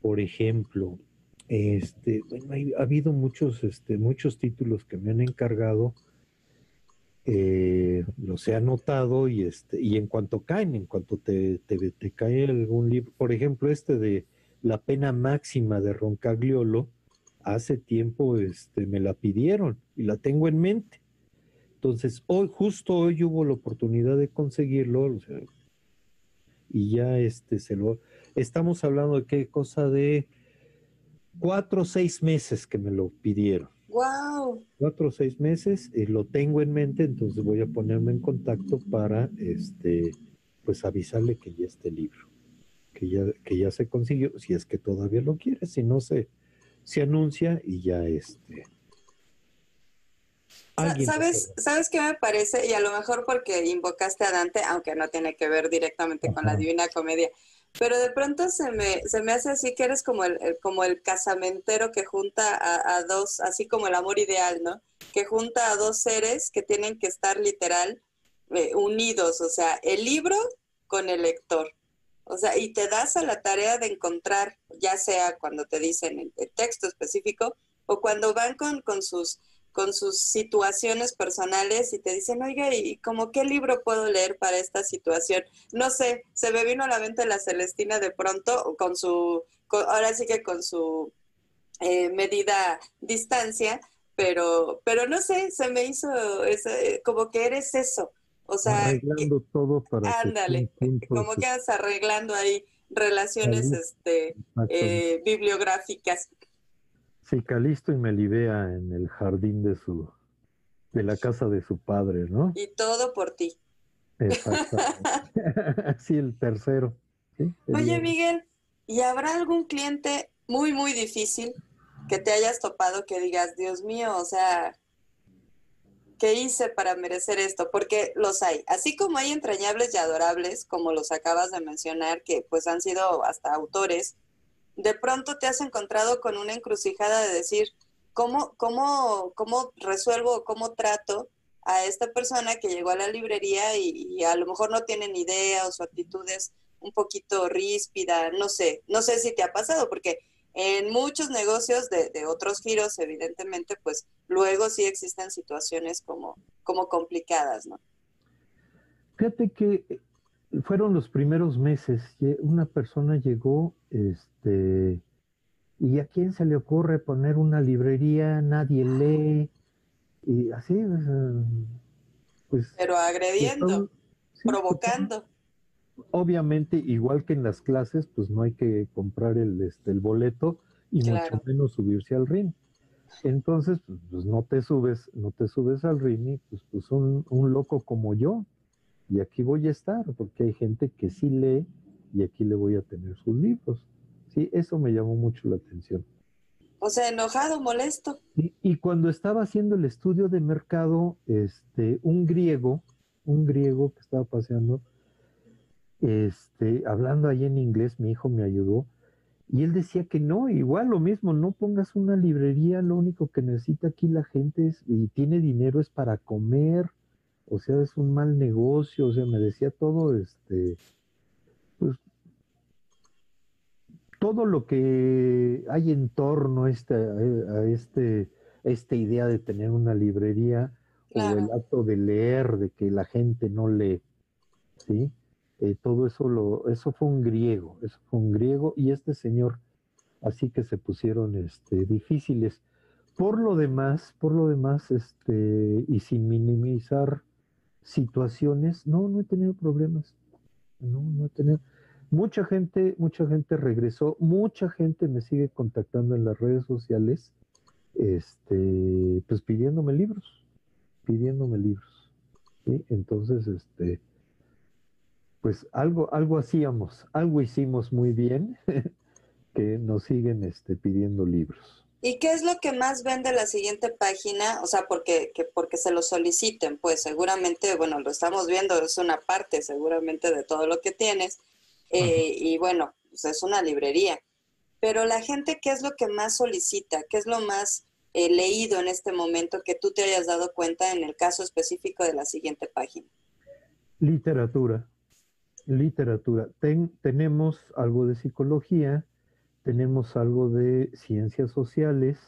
por ejemplo, este, bueno, hay- ha habido muchos, este, muchos títulos que me han encargado, eh, los he anotado y este, y en cuanto caen, en cuanto te, te, te cae algún libro, por ejemplo, este de La pena máxima de Roncagliolo, hace tiempo este, me la pidieron y la tengo en mente. Entonces, hoy, justo hoy hubo la oportunidad de conseguirlo, o sea, y ya este se lo estamos hablando de qué cosa de cuatro o seis meses que me lo pidieron. Wow. Cuatro o seis meses, y lo tengo en mente, entonces voy a ponerme en contacto para este pues avisarle que ya este libro, que ya, que ya se consiguió, si es que todavía lo quiere, si no se, se anuncia y ya este. ¿Sabes, ¿Sabes qué me parece? Y a lo mejor porque invocaste a Dante, aunque no tiene que ver directamente con la. Divina Comedia, pero de pronto se me, se me hace así que eres como el, el- como el casamentero que junta a, a dos, así como el amor ideal, ¿no? Que junta a dos seres que tienen que estar literal eh, unidos, o sea, el libro con el lector. O sea, y te das a la tarea de encontrar, ya sea cuando te dicen el, texto específico o cuando van con, con sus con sus situaciones personales y te dicen, oiga, ¿y como qué libro puedo leer para esta situación? No sé, se me vino a la mente la Celestina de pronto, con su, ahora sí que con su eh, medida distancia, pero, pero no sé, se me hizo ese- como que eres eso. O sea, que- arreglando todo para que ándale, estén juntos, como que andas arreglando ahí relaciones este, eh, bibliográficas. Sí, Calisto y Melibea en el jardín de su de la casa de su padre, ¿no? Y todo por ti. Exactamente. sí, el tercero. ¿sí? Oye, El- Miguel, ¿y habrá algún cliente muy, muy difícil que te hayas topado que digas, Dios mío, o sea, ¿qué hice para merecer esto? Porque los hay, así como hay entrañables y adorables, como los acabas de mencionar, que pues han sido hasta autores, de pronto te has encontrado con una encrucijada de decir, ¿cómo, cómo, cómo resuelvo, cómo trato a esta persona que llegó a la librería y, a lo mejor no tiene ni idea o su actitud es un poquito ríspida, no sé, no sé si te ha pasado, porque en muchos negocios de, de otros giros, evidentemente, pues luego sí existen situaciones como, como complicadas, ¿no? Fíjate que eh, fueron los primeros meses. Una persona llegó, este, y a quién se le ocurre poner una librería, nadie lee, y así, pues. Pero agrediendo, sí, provocando. Obviamente, igual que en las clases, pues no hay que comprar el, este, el boleto y Claro. mucho menos subirse al ring. Entonces, pues, pues, no te subes, no te subes al ring y pues, pues un, un loco como yo. Y aquí voy a estar, porque hay gente que sí lee y aquí le voy a tener sus libros. Sí, eso me llamó mucho la atención. O sea, enojado, molesto. Y, y cuando estaba haciendo el estudio de mercado, este, un griego, un griego que estaba paseando, este, hablando ahí en inglés, mi hijo me ayudó, y él decía que no, igual lo mismo, no pongas una librería, lo único que necesita aquí la gente es, y tiene dinero es para comer, o sea, es un mal negocio, o sea, me decía todo, este, pues, todo lo que hay en torno a este, a este, a esta idea de tener una librería o el acto de leer, de que la gente no lee, ¿sí? Eh, todo eso lo, eso fue un griego, eso fue un griego y este señor, así que se pusieron este, difíciles. Por lo demás, por lo demás, este, y sin minimizar situaciones, no, no he tenido problemas. No, no he tenido. Mucha gente, mucha gente regresó, mucha gente me sigue contactando en las redes sociales, este, pues pidiéndome libros, pidiéndome libros. Entonces, este, pues algo, algo hacíamos, algo hicimos muy bien, que nos siguen este, pidiendo libros. ¿Y qué es lo que más vende la siguiente página? O sea, porque, que porque se lo soliciten, pues seguramente, bueno, lo estamos viendo, es una parte seguramente de todo lo que tienes. eh, y bueno, pues es una librería. Pero la gente, ¿qué es lo que más solicita? ¿Qué es lo más eh, leído en este momento que tú te hayas dado cuenta en el caso específico de la siguiente página? Literatura, literatura. tenemos algo de psicología, tenemos algo de ciencias sociales,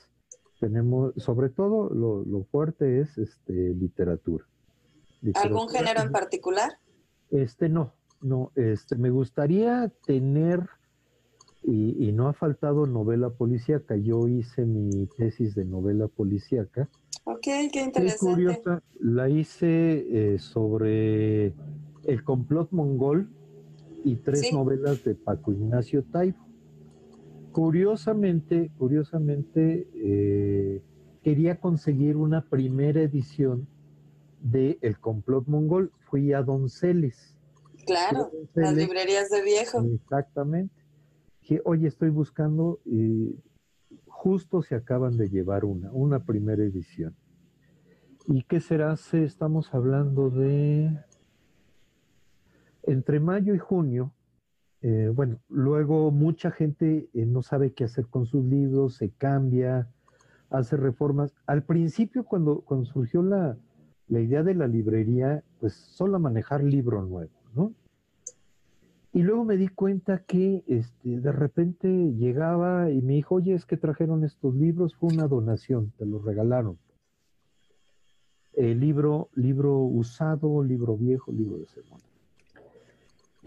tenemos, sobre todo lo, fuerte es este, literatura. ¿Algún género en particular? Este no, no, este, me gustaría tener, y, no ha faltado novela policíaca, yo hice mi tesis de novela policíaca. Ok, qué interesante. curiosa, la hice eh, sobre el complot mongol y tres novelas de Paco Ignacio Taibo. Curiosamente, curiosamente, eh, quería conseguir una primera edición de El complot mongol. Fui a Donceles. Claro, las librerías de viejo. Exactamente. Dije, oye, estoy buscando y justo se acaban de llevar una, una primera edición. ¿Y qué será? Estamos hablando de entre mayo y junio eh, bueno, luego mucha gente eh, no sabe qué hacer con sus libros, se cambia, hace reformas. Al principio, cuando, surgió la, idea de la librería, pues solo manejar libro nuevo, ¿no? Y luego me di cuenta que este, de repente llegaba y me dijo, oye, es que trajeron estos libros, fue una donación, te los regalaron. libro, libro usado, libro viejo, libro de segunda.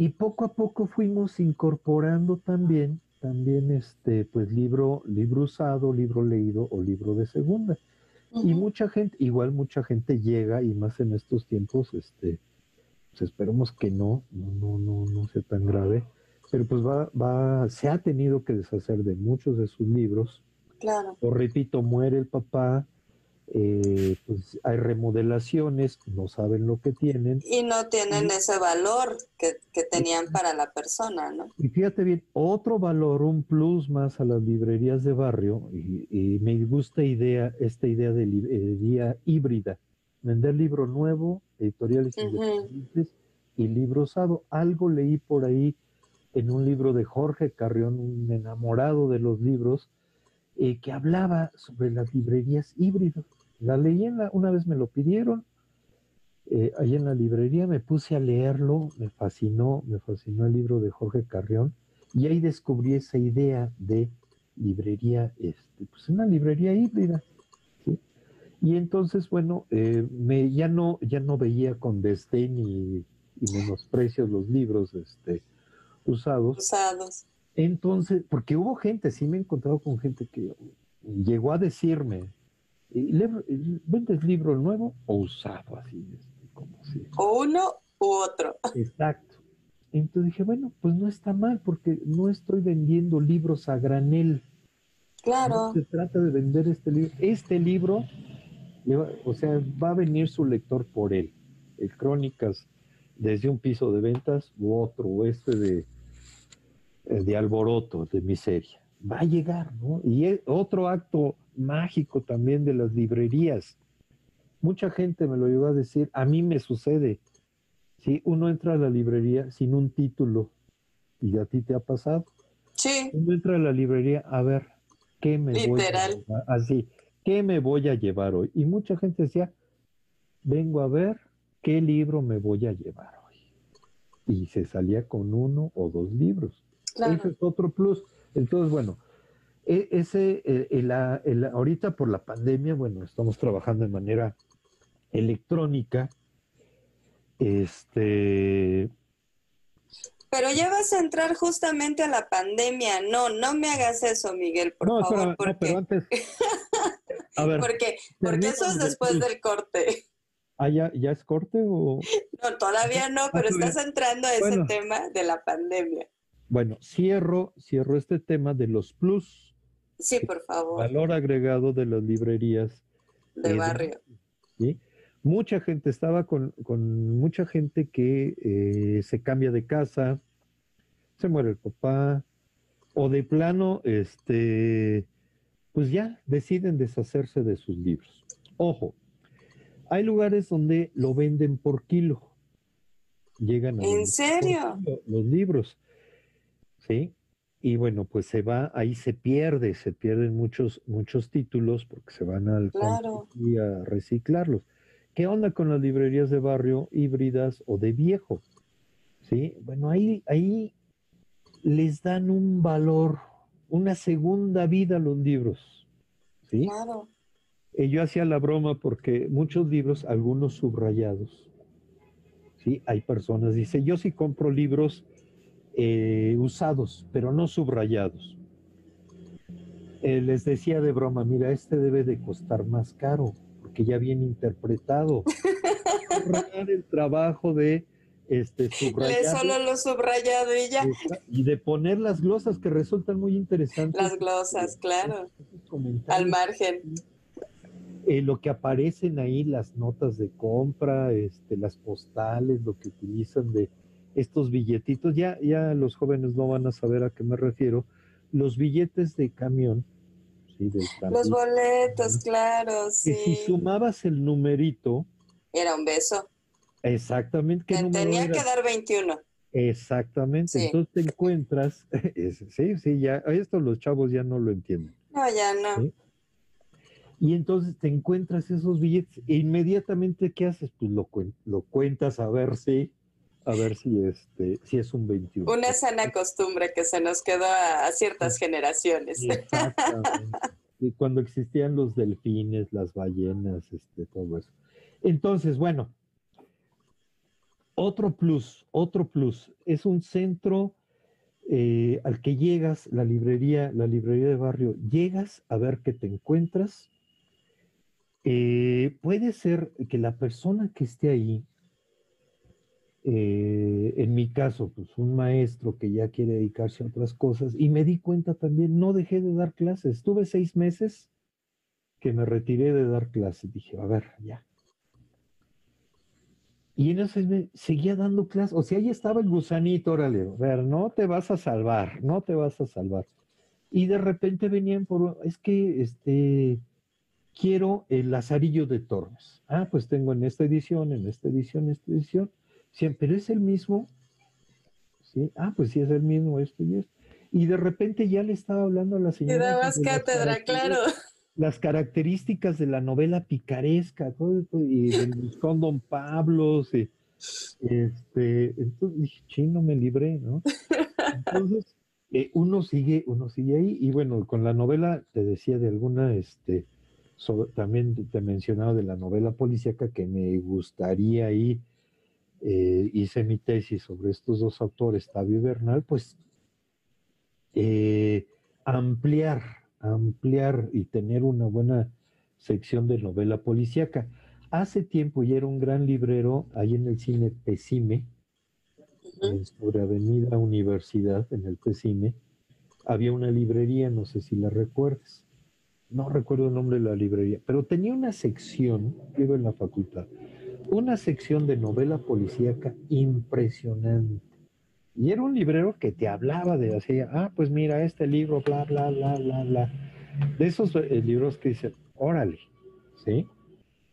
Y poco a poco fuimos incorporando también, también este, pues libro, libro usado, libro leído o libro de segunda. Y mucha gente, igual mucha gente llega, y más en estos tiempos, este, pues esperemos que no, no, no, no, no sea tan grave, pero pues va, va, se ha tenido que deshacer de muchos de sus libros. Claro. O repito, muere el papá, eh, pues hay remodelaciones, no saben lo que tienen. Y no tienen ese valor que, tenían para la persona, ¿no? Y fíjate bien, otro valor, un plus más a las librerías de barrio, y, me gusta idea, esta idea de librería híbrida, vender libro nuevo, editoriales independientes y libro usado. Algo leí por ahí en un libro de Jorge Carrión, un enamorado de los libros, eh, que hablaba sobre las librerías híbridas. La leí una vez me lo pidieron, eh, ahí en la librería me puse a leerlo, me fascinó, me fascinó el libro de Jorge Carrión y ahí descubrí esa idea de librería, este, pues una librería híbrida. Y entonces, bueno, eh, me, ya, no, ya no veía con desdén y, y menosprecio los libros este, usados. Usados. Entonces, porque hubo gente, sí me he encontrado con gente que llegó a decirme, ¿Vendes libro nuevo o usado? Así, como O uno u otro. Exacto. Entonces dije, bueno, pues no está mal porque no estoy vendiendo libros a granel. Claro. se trata de vender este libro. Este libro, o sea, va a venir su lector por él. El Crónicas desde un piso de ventas u otro, o este de, eh, de alboroto, de miseria. Va a llegar, ¿no? Y otro acto mágico también de las librerías. Mucha gente me lo llegó a decir, a mí me sucede. Si uno entra a la librería sin un título, y a ti te ha pasado. Sí. Uno entra a la librería a ver qué me voy a llevar, así, qué me voy a llevar hoy. Y mucha gente decía, vengo a ver qué libro me voy a llevar hoy. Y se salía con uno o dos libros. Ese es otro plus. Entonces, bueno, e, ese, eh, el, ahorita por la pandemia, bueno, estamos trabajando de manera electrónica. Este. Pero ya vas a entrar justamente a la pandemia. No, no me hagas eso, Miguel, por favor. porque... pero antes. A ver, porque, porque eso es después del corte. ¿Ah, ya, ya es corte o...? No, todavía no, pero ah, estás entrando a ese tema de la pandemia. Bueno, cierro, cierro este tema de los plus Sí, por favor. Valor agregado de las librerías. De barrio. ¿sí? Mucha gente estaba con, mucha gente que eh, se cambia de casa, se muere el papá, o de plano, este, pues ya deciden deshacerse de sus libros. Ojo, hay lugares donde lo venden por kilo. Llegan a ¿En serio? los libros. ¿Sí? Y bueno, pues se va, ahí se pierde, se pierden muchos, muchos títulos porque se van al Claro. y a reciclarlos. ¿Qué onda con las librerías de barrio híbridas o de viejo? Sí, bueno, ahí, ahí les dan un valor, una segunda vida a los libros. ¿Sí? Claro. Eh, yo hacía la broma porque muchos libros, algunos subrayados, ¿sí? Hay personas, dice, yo sí compro libros eh, usados, pero no subrayados. Eh, les decía de broma, mira, este debe de costar más caro, porque ya viene interpretado. El trabajo de este, Lee subrayar solo lo subrayado y ya. y de poner las glosas que resultan muy interesantes. Las glosas, claro. Al margen. eh, lo que aparecen ahí, las notas de compra, este, las postales, lo que utilizan de estos billetitos, ya, ya los jóvenes no van a saber a qué me refiero. Los billetes de camión, sí, del Los boletos, claro, que sí. si sumabas el numerito, Era un beso. exactamente qué tenía era? que dar 21. Exactamente, Sí. entonces te encuentras, sí, sí, ya, esto los chavos ya no lo entienden. No, ya no. Sí. Y entonces te encuentras esos billetes e inmediatamente ¿qué haces? Pues lo, lo cuentas a ver si a ver si este si es un 21. Una sana costumbre que se nos quedó a, a ciertas generaciones. Exactamente. Y cuando existían los delfines, las ballenas, este, todo eso. Entonces, bueno, otro plus, otro plus, es un centro eh, al que llegas, la librería, la librería de barrio, llegas a ver qué te encuentras. Eh, puede ser que la persona que esté ahí, eh, en mi caso, pues un maestro que ya quiere dedicarse a otras cosas, y me di cuenta también, no dejé de dar clases. Estuve seis meses que me retiré de dar clases. Dije, a ver, ya. Y en seis meses seguía dando clases. O sea, ahí estaba el gusanito, órale, a ver, no te vas a salvar, no te vas a salvar. Y de repente venían por, es que, este, quiero el Lazarillo de Tormes. Ah, pues tengo en esta edición, en esta edición, en esta edición. Siempre es el mismo. Sí, ah, pues sí es el mismo, esto y esto. Y de repente ya le estaba hablando a la señora. dabas las cátedra, claro. las características de la novela picaresca, todo esto, y Viscón Don Pablos, y, este, entonces dije, chino, me libré, ¿no? Entonces, eh, uno sigue, uno sigue ahí, y bueno, con la novela, te decía de alguna, este, sobre- también te mencionaba de la novela policíaca que me gustaría ahí, eh, hice mi tesis sobre estos dos autores, Tabio y Bernal, pues eh, ampliar, ampliar y tener una buena sección de novela policíaca. Hace tiempo ya era un gran librero ahí en el cine Pesime, en sobre Avenida Universidad, en el Pesime. Había una librería, no sé si la recuerdas. No recuerdo el nombre de la librería, pero tenía una sección, iba en la facultad, una sección de novela policíaca impresionante. Y era un librero que te hablaba de así, ah, pues mira, este libro, bla, bla, bla, bla, bla. De esos eh, libros que dicen, órale, ¿sí?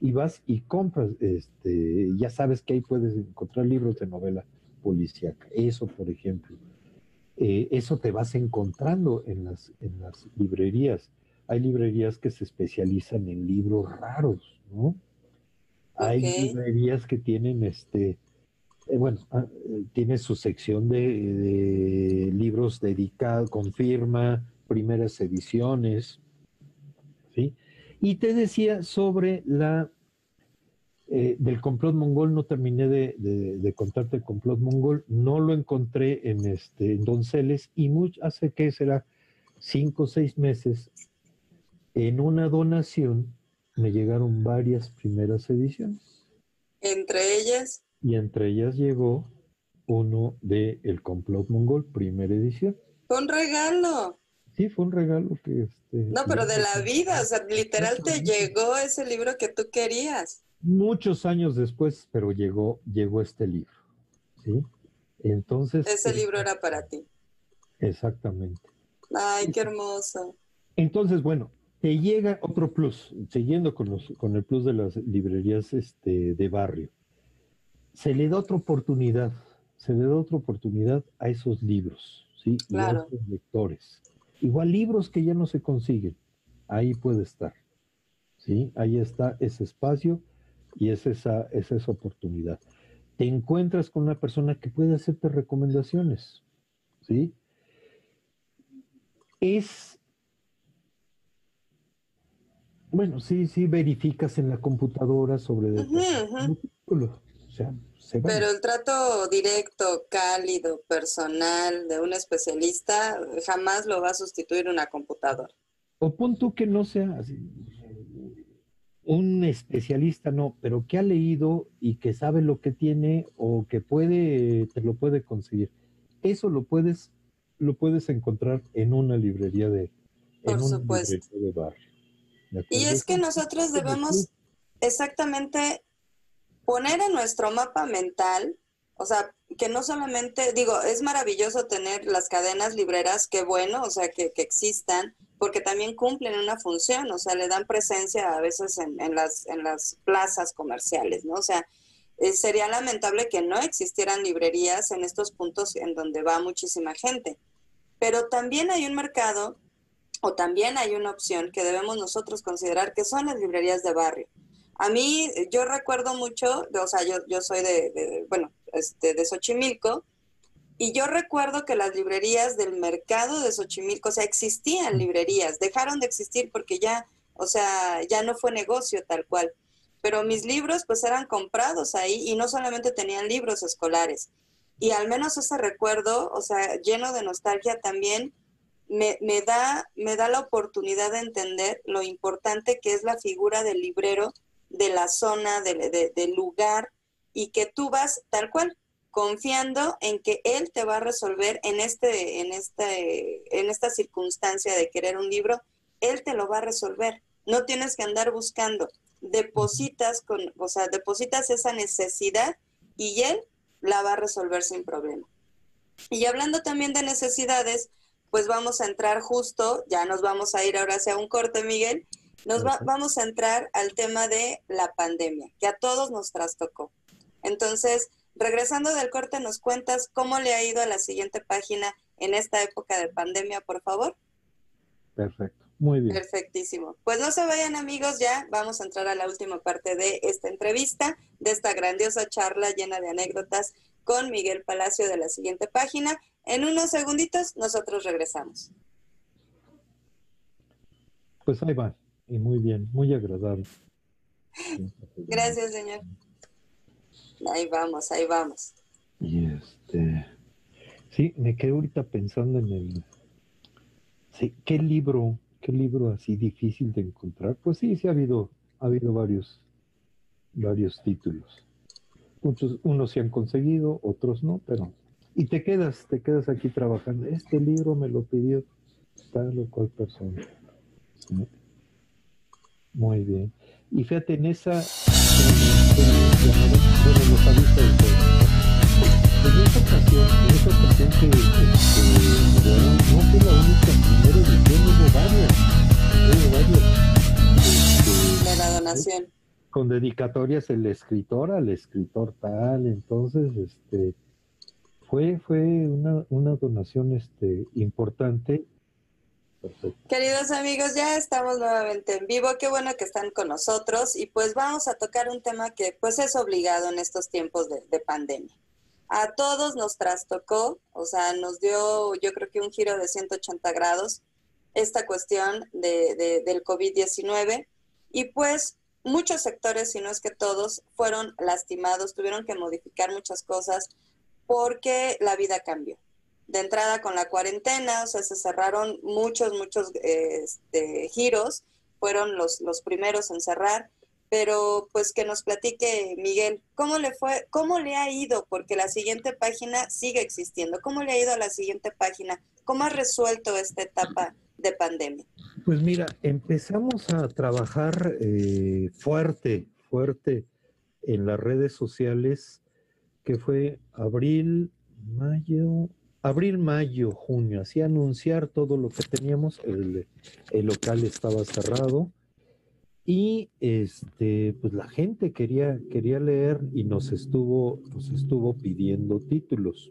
Y vas y compras, este, ya sabes que ahí puedes encontrar libros de novela policíaca. Eso, por ejemplo. Eh, eso te vas encontrando en las, en las librerías. Hay librerías que se especializan en libros raros, ¿no? Hay librerías que tienen este, eh, bueno, ah, eh, tiene su sección de, de libros dedicados con firma, primeras ediciones, ¿sí? Y te decía sobre la eh, del complot mongol, no terminé de, de- de contarte el complot mongol, no lo encontré en este en Donceles y much, hace que será cinco o seis meses, en una donación me llegaron varias primeras ediciones Entre ellas, y entre ellas llegó uno de El complot mongol, primera edición. fue un regalo. Sí, fue un regalo que este. No, pero de la vida, o sea, literal te llegó ese libro que tú querías. Muchos años después, pero llegó, llegó este libro. ¿Sí? Entonces. Ese eh, libro era para ti. Exactamente. Ay, qué hermoso. Entonces, bueno, te llega otro plus, siguiendo con, los, con el plus de las librerías este, de barrio. Se le da otra oportunidad, se le da otra oportunidad a esos libros, ¿sí? Y otros lectores. Igual libros que ya no se consiguen, ahí puede estar, ¿sí? Ahí está ese espacio y es esa, es esa oportunidad. Te encuentras con una persona que puede hacerte recomendaciones, ¿sí? Es, bueno, sí, sí, verificas en la computadora sobre ujú. artículo. O sea, se. Pero el trato directo, cálido, personal de un especialista jamás lo va a sustituir una computadora. O pon tú que no sea así, un especialista, no, pero que ha leído y que sabe lo que tiene o que puede, te lo puede conseguir. Eso lo puedes, lo puedes encontrar en una librería de, Por en una supuesto. librería de barrio. ¿De Y es que nosotros debemos exactamente poner en nuestro mapa mental, o sea, que no solamente, digo, es maravilloso tener las cadenas libreras, qué bueno, o sea, que, que existan, porque también cumplen una función, o sea, le dan presencia a veces en, en las, en las plazas comerciales, ¿no? O sea, eh, sería lamentable que no existieran librerías en estos puntos en donde va muchísima gente. Pero también hay un mercado o también hay una opción que debemos nosotros considerar que son las librerías de barrio. A mí, yo recuerdo mucho, de- o sea, yo, yo soy de, de- bueno, este, de Xochimilco, y yo recuerdo que las librerías del mercado de Xochimilco, o sea, existían librerías, dejaron de existir porque ya, o sea, ya no fue negocio tal cual. Pero mis libros pues eran comprados ahí y no solamente tenían libros escolares. Y al menos ese recuerdo, o sea, lleno de nostalgia también, me, me da, me da la oportunidad de entender lo importante que es la figura del librero, de la zona, de- de- del lugar, y que tú vas tal cual, confiando en que él te va a resolver en, este, en, este, en esta circunstancia de querer un libro, él te lo va a resolver. No tienes que andar buscando. Depositas, con, o sea, depositas esa necesidad y él la va a resolver sin problema. Y hablando también de necesidades, pues vamos a entrar justo, ya nos vamos a ir ahora hacia un corte, Miguel, nos va- vamos a entrar al tema de la pandemia, que a todos nos trastocó. Entonces, regresando del corte, nos cuentas cómo le ha ido a la siguiente página en esta época de pandemia, por favor. Perfecto, muy bien. Perfectísimo. Pues no se vayan amigos, ya vamos a entrar a la última parte de esta entrevista, de esta grandiosa charla llena de anécdotas con Miguel Palacio de la siguiente página. En unos segunditos nosotros regresamos. Pues ahí va, y muy bien, muy agradable. Gracias, señor. Ahí vamos, ahí vamos. Y este, sí, me quedé ahorita pensando en el, sí, ¿qué libro, libro así difícil de encontrar? Pues sí, sí ha habido, ha habido varios, varios títulos. Muchos, unos se han conseguido, otros no, pero, y te quedas, te quedas aquí trabajando. Este libro me lo pidió tal o cual persona. Muy bien. Y fíjate, en esa, los avisos en esa ocasión, en esa ocasión que, no fue la única primera edición, hubo varias, hubo varias, este, De la donación. con dedicatorias el escritor al escritor tal, entonces, este, fue, fue una, una donación, este, importante. Perfecto. Queridos amigos, ya estamos nuevamente en vivo. Qué bueno que están con nosotros y pues vamos a tocar un tema que pues es obligado en estos tiempos de, de pandemia. A todos nos trastocó, o sea, nos dio yo creo que un giro de 180 grados esta cuestión de, de- del COVID-19 y pues muchos sectores, si no es que todos, fueron lastimados, tuvieron que modificar muchas cosas porque la vida cambió. De entrada con la cuarentena, o sea, se cerraron muchos, muchos este, giros, fueron los, los primeros en cerrar, pero pues que nos platique Miguel, ¿cómo le fue, cómo le ha ido? Porque la siguiente página sigue existiendo, ¿cómo le ha ido a la siguiente página? ¿Cómo ha resuelto esta etapa de pandemia? Pues mira, empezamos a trabajar eh, fuerte, fuerte en las redes sociales, que fue abril, mayo, abril, mayo, junio, así anunciar todo lo que teníamos, el, el local estaba cerrado y este, pues la gente quería, quería leer y nos estuvo, nos estuvo pidiendo títulos.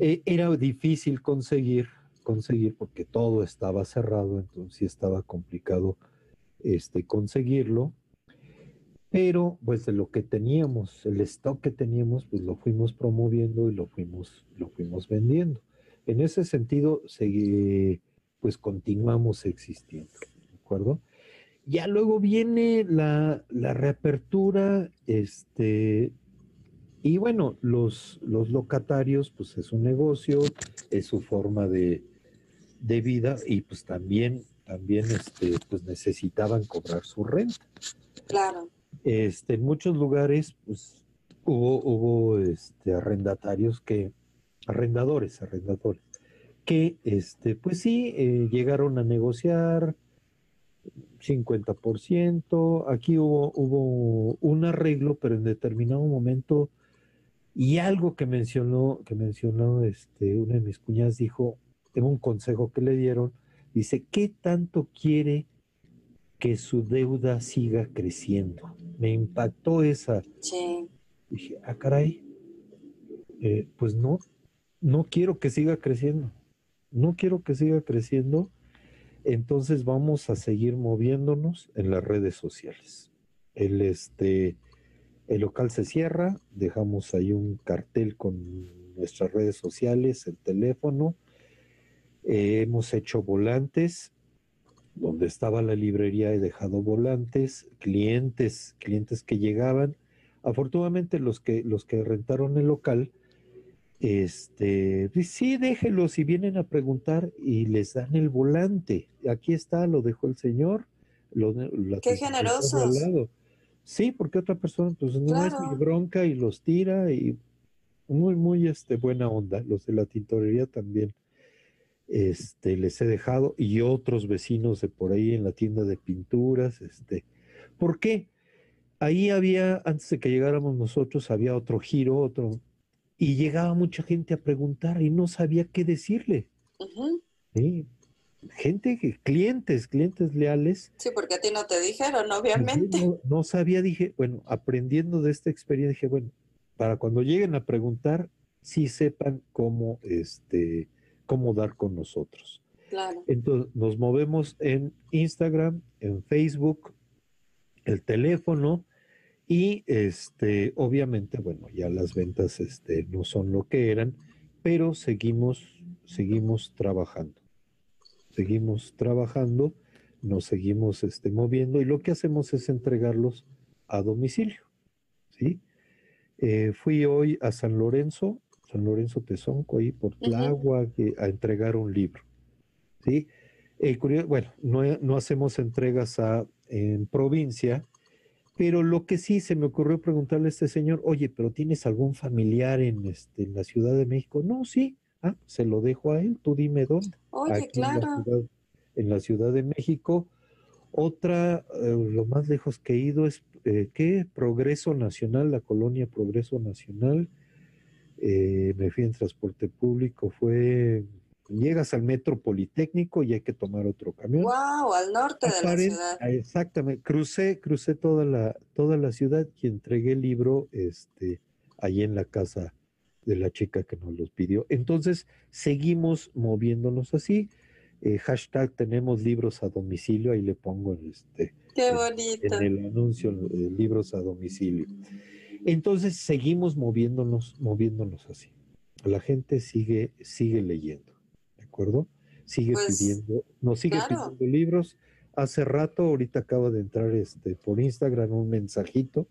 Eh, era difícil conseguir, conseguir porque todo estaba cerrado, entonces sí estaba complicado este, conseguirlo. Pero pues de lo que teníamos, el stock que teníamos, pues lo fuimos promoviendo y lo fuimos, lo fuimos vendiendo. En ese sentido, pues continuamos existiendo, ¿de acuerdo? Ya luego viene la, la reapertura, este, y bueno, los, los locatarios, pues es un negocio, es su forma de, de vida y pues también, también este, pues necesitaban cobrar su renta. Claro. Este, en muchos lugares, pues hubo, hubo este, arrendatarios que, arrendadores, arrendadores, que, este, pues sí, eh, llegaron a negociar 50%, aquí hubo, hubo un arreglo, pero en determinado momento y algo que mencionó, que mencionó este, una de mis cuñadas dijo, en un consejo que le dieron, dice, ¿qué tanto quiere que su deuda siga creciendo? Me impactó esa. Sí. Dije, ah, caray, eh, pues no, no quiero que siga creciendo, no quiero que siga creciendo, entonces vamos a seguir moviéndonos en las redes sociales. El, este, el local se cierra, dejamos ahí un cartel con nuestras redes sociales, el teléfono. Eh, hemos hecho volantes, donde estaba la librería he dejado volantes, clientes, clientes que llegaban. Afortunadamente los que, los que rentaron el local, este, pues sí, déjelos si vienen a preguntar y les dan el volante. Aquí está, lo dejó el señor. Lo, Qué generosos. Sí, porque otra persona, pues no es mi bronca y los tira y muy, muy este, buena onda. Los de la tintorería también este, les he dejado y otros vecinos de por ahí en la tienda de pinturas. Este, ¿Por qué? Ahí había, antes de que llegáramos nosotros, había otro giro, otro, y llegaba mucha gente a preguntar y no sabía qué decirle. ¿Sí? gente, clientes, clientes leales. Sí, porque a ti no te dijeron, obviamente. No, sabía, dije, bueno, aprendiendo de esta experiencia, dije, bueno, para cuando lleguen a preguntar, sí sepan cómo, este, cómo dar con nosotros. Claro. Entonces, nos movemos en Instagram, en Facebook, el teléfono y, este, obviamente, bueno, ya las ventas, este, no son lo que eran, pero seguimos, seguimos trabajando seguimos trabajando, nos seguimos este, moviendo y lo que hacemos es entregarlos a domicilio. ¿sí? Eh, fui hoy a San Lorenzo, San Lorenzo Tezonco, ahí por Tlagua, a entregar un libro. ¿sí? Eh, bueno, no, no, hacemos entregas a, en provincia, pero lo que sí se me ocurrió preguntarle a este señor, oye, pero ¿tienes algún familiar en, este, en la Ciudad de México? No, sí, Ah, se lo dejo a él, tú dime dónde. Oye, claro. En la, ciudad, de México. Otra, eh, lo más lejos que he ido es, eh, ¿qué? Progreso Nacional, la colonia Progreso Nacional. Eh, me fui en transporte público, fue, llegas al metro politécnico y hay que tomar otro camión. Wow, al norte de la ciudad. Ah, exactamente, crucé, crucé toda la, toda la ciudad y entregué el libro, este, allí en la casa de la chica que nos los pidió. Entonces, seguimos moviéndonos así. Eh, hashtag tenemos libros a domicilio, ahí le pongo en este. Qué bonito. En el anuncio, eh, libros a domicilio. Entonces, seguimos moviéndonos, moviéndonos así. La gente sigue, sigue leyendo, ¿de acuerdo? Sigue pues, pidiendo, nos sigue pidiendo libros. Hace rato, ahorita acaba de entrar este, por Instagram un mensajito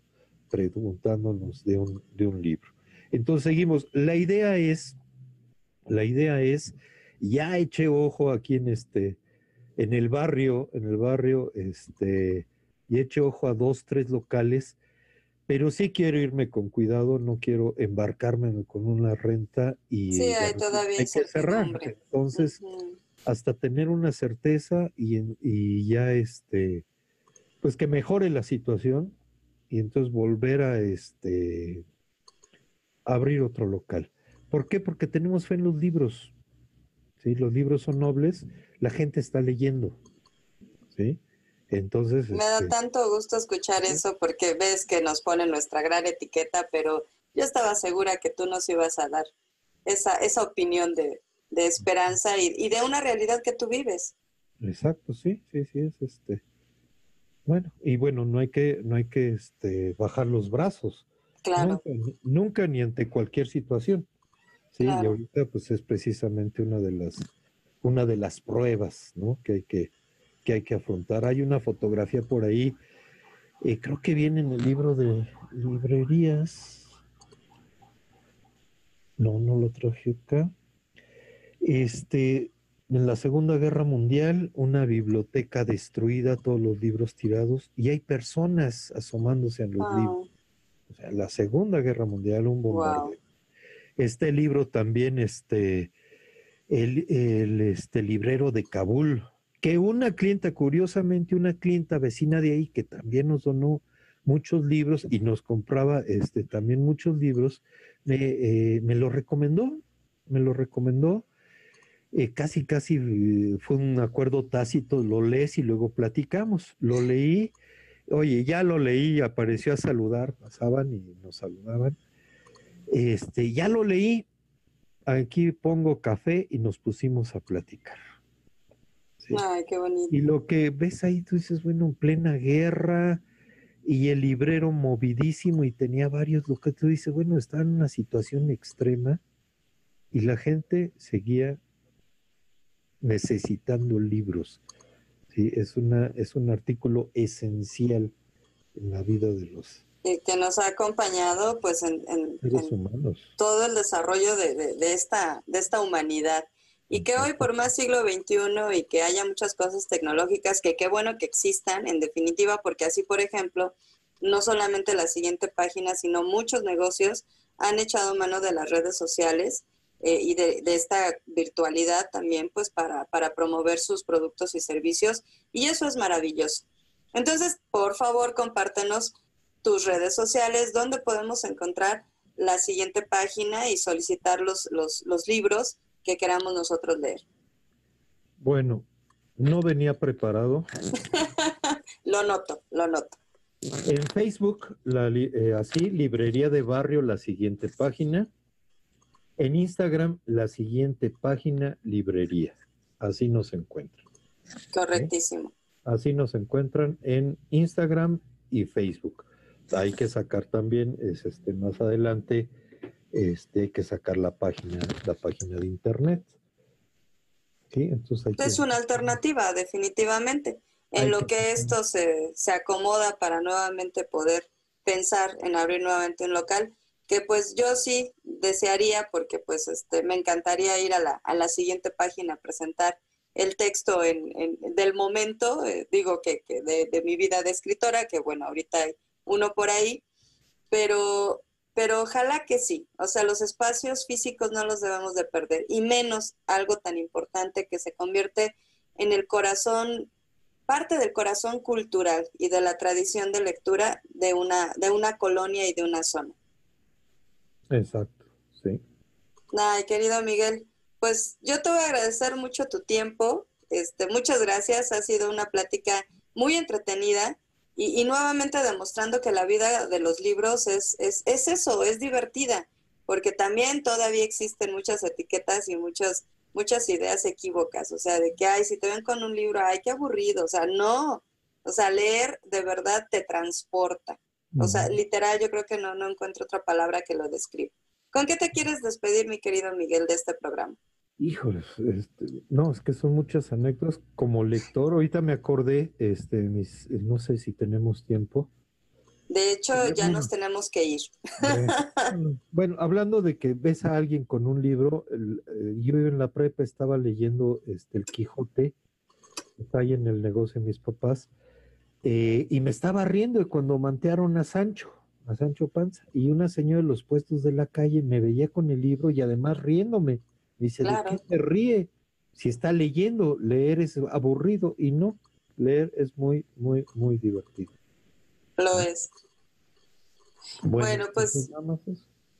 preguntándonos de un, de un libro. Entonces seguimos. La idea es, la idea es, ya eché ojo aquí en este, en el barrio, en el barrio, este, y eché ojo a dos, tres locales, pero sí quiero irme con cuidado, no quiero embarcarme con una renta y sí, hay, todavía que cerrar. Entonces, hasta tener una certeza y, y ya este, pues que mejore la situación y entonces volver a este abrir otro local. ¿Por qué? Porque tenemos fe en los libros. ¿sí? Los libros son nobles, la gente está leyendo. ¿sí? Entonces. Me da este tanto gusto escuchar eso porque ves que nos pone nuestra gran etiqueta, pero yo estaba segura que tú nos ibas a dar esa, esa opinión de, de esperanza y, y, de una realidad que tú vives. Exacto, sí, sí, sí, es este. Bueno, y bueno, no hay que, no hay que este, bajar los brazos. Claro. Nunca, nunca, ni ante cualquier situación. Sí, claro. y ahorita pues es precisamente una de las, una de las pruebas, ¿no? Que hay que, que hay que afrontar. Hay una fotografía por ahí, eh, creo que viene en el libro de librerías. No, no lo traje acá. Este, en la Segunda Guerra Mundial, una biblioteca destruida, todos los libros tirados, y hay personas asomándose a los wow. libros. O sea, la Segunda Guerra Mundial, un bombardeo. Wow. Este libro también, este, el, el este, librero de Kabul, que una clienta, curiosamente, una clienta vecina de ahí, que también nos donó muchos libros y nos compraba este, también muchos libros, me, eh, me lo recomendó, me lo recomendó eh, casi, casi eh, fue un acuerdo tácito, lo lees y luego platicamos. Lo leí, oye, ya lo leí, apareció a saludar, pasaban y nos saludaban. Este, ya lo leí, aquí pongo café y nos pusimos a platicar. ¿Sí? Ay, qué bonito. Y lo que ves ahí, tú dices, bueno, en plena guerra, y el librero movidísimo y tenía varios, lo que tú dices, bueno, está en una situación extrema y la gente seguía necesitando libros. Sí, es, una, es un artículo esencial en la vida de los y que nos ha acompañado pues en, en, seres humanos. todo el desarrollo de, de, de, esta, de esta humanidad. Y que hoy, por más siglo XXI y que haya muchas cosas tecnológicas, que qué bueno que existan, en definitiva, porque así, por ejemplo, no solamente la siguiente página, sino muchos negocios han echado mano de las redes sociales eh, y de, esta virtualidad también, pues para, para promover sus productos y servicios. Y eso es maravilloso. Entonces, por favor, compártenos tus redes sociales, donde podemos encontrar la siguiente página y solicitar los, los libros que queramos nosotros leer. Bueno, no venía preparado. lo noto, lo noto. En Facebook, la, eh, así, Librería de Barrio, la siguiente página. En Instagram, la siguiente página, Librería. Así nos encuentran. Correctísimo. ¿Eh? Así nos encuentran en Instagram y Facebook. Hay que sacar también, es este, más adelante, este, hay que sacar la página, la página de internet. ¿Sí? Entonces hay es una alternativa, definitivamente, en lo que, que esto se, se, acomoda para nuevamente poder pensar en abrir nuevamente un local, que pues yo sí desearía, porque pues este, me encantaría ir a la, a la siguiente página a presentar el texto en, en, del momento, eh, digo que, que de, de, mi vida de escritora, que bueno, ahorita hay uno por ahí, pero pero ojalá que sí, o sea, los espacios físicos no los debemos de perder, y menos algo tan importante que se convierte en el corazón, parte del corazón cultural y de la tradición de lectura de una, de una colonia y de una zona. Exacto, sí. Ay, querido Miguel, pues yo te voy a agradecer mucho tu tiempo, este, muchas gracias, ha sido una plática muy entretenida y, y, nuevamente demostrando que la vida de los libros es, es, es, eso, es divertida, porque también todavía existen muchas etiquetas y muchas, muchas ideas equívocas, o sea, de que, ay, si te ven con un libro, ay, qué aburrido, o sea, no, o sea, leer de verdad te transporta, o sea, literal, yo creo que no, no encuentro otra palabra que lo describa. ¿Con qué te quieres despedir, mi querido Miguel, de este programa? Híjoles, este, no, es que son muchas anécdotas. Como lector, ahorita me acordé, este, mis, no sé si tenemos tiempo. De hecho, ya nos tenemos que ir. Bueno, bueno, hablando de que ves a alguien con un libro, el, eh, yo en la prepa estaba leyendo este, El Quijote, está ahí en el negocio de mis papás, eh, y me estaba riendo cuando mantearon a Sancho, a Sancho Panza, y una señora de los puestos de la calle me veía con el libro y además riéndome. Dice, claro. ¿de qué se ríe? Si está leyendo, leer es aburrido y no, leer es muy, muy, muy divertido. Lo es. Bueno, bueno pues...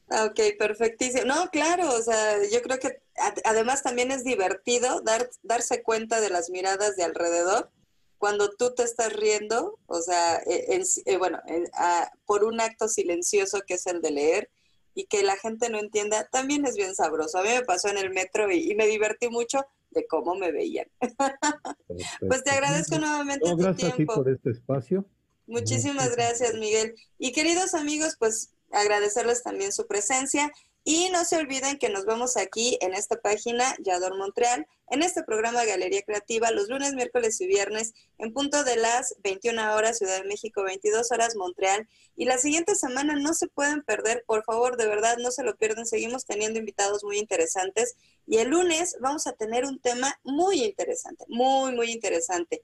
Ok, perfectísimo. No, claro, o sea, yo creo que además también es divertido dar, darse cuenta de las miradas de alrededor cuando tú te estás riendo, o sea, en, en, bueno, en, a, por un acto silencioso que es el de leer, y que la gente no entienda, también es bien sabroso. A mí me pasó en el metro y, me divertí mucho de cómo me veían. pues te agradezco nuevamente tu tiempo. por este espacio. Muchísimas gracias, Miguel. Y queridos amigos, pues agradecerles también su presencia y no se olviden que nos vemos aquí en esta página, Yador Montreal, en este programa Galería Creativa, los lunes, miércoles y viernes, en punto de las 21 horas, Ciudad de México, 22 horas, Montreal. Y la siguiente semana no se pueden perder, por favor, de verdad, no se lo pierden. Seguimos teniendo invitados muy interesantes. Y el lunes vamos a tener un tema muy interesante, muy, muy interesante.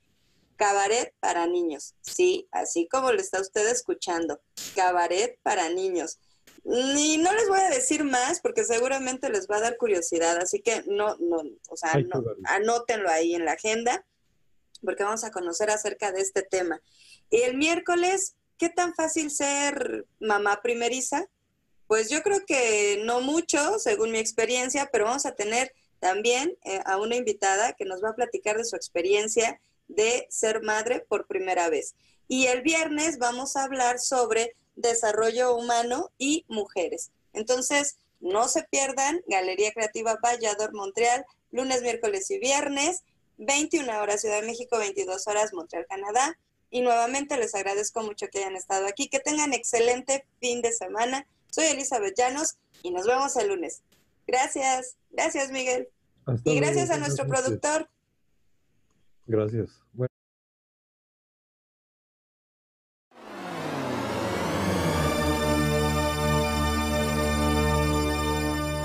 Cabaret para niños. Sí, así como lo está usted escuchando. Cabaret para niños. Y no les voy a decir más porque seguramente les va a dar curiosidad, así que no, no, o sea, no, anótenlo ahí en la agenda porque vamos a conocer acerca de este tema. Y el miércoles, ¿qué tan fácil ser mamá primeriza? Pues yo creo que no mucho, según mi experiencia, pero vamos a tener también eh, a una invitada que nos va a platicar de su experiencia de ser madre por primera vez. Y el viernes vamos a hablar sobre desarrollo humano y mujeres. Entonces, no se pierdan Galería Creativa Vallador Montreal, lunes, miércoles y viernes, 21 horas Ciudad de México, 22 horas Montreal, Canadá. Y nuevamente les agradezco mucho que hayan estado aquí. Que tengan excelente fin de semana. Soy Elizabeth Llanos y nos vemos el lunes. Gracias. Gracias, Miguel. y gracias a nuestro productor. Gracias.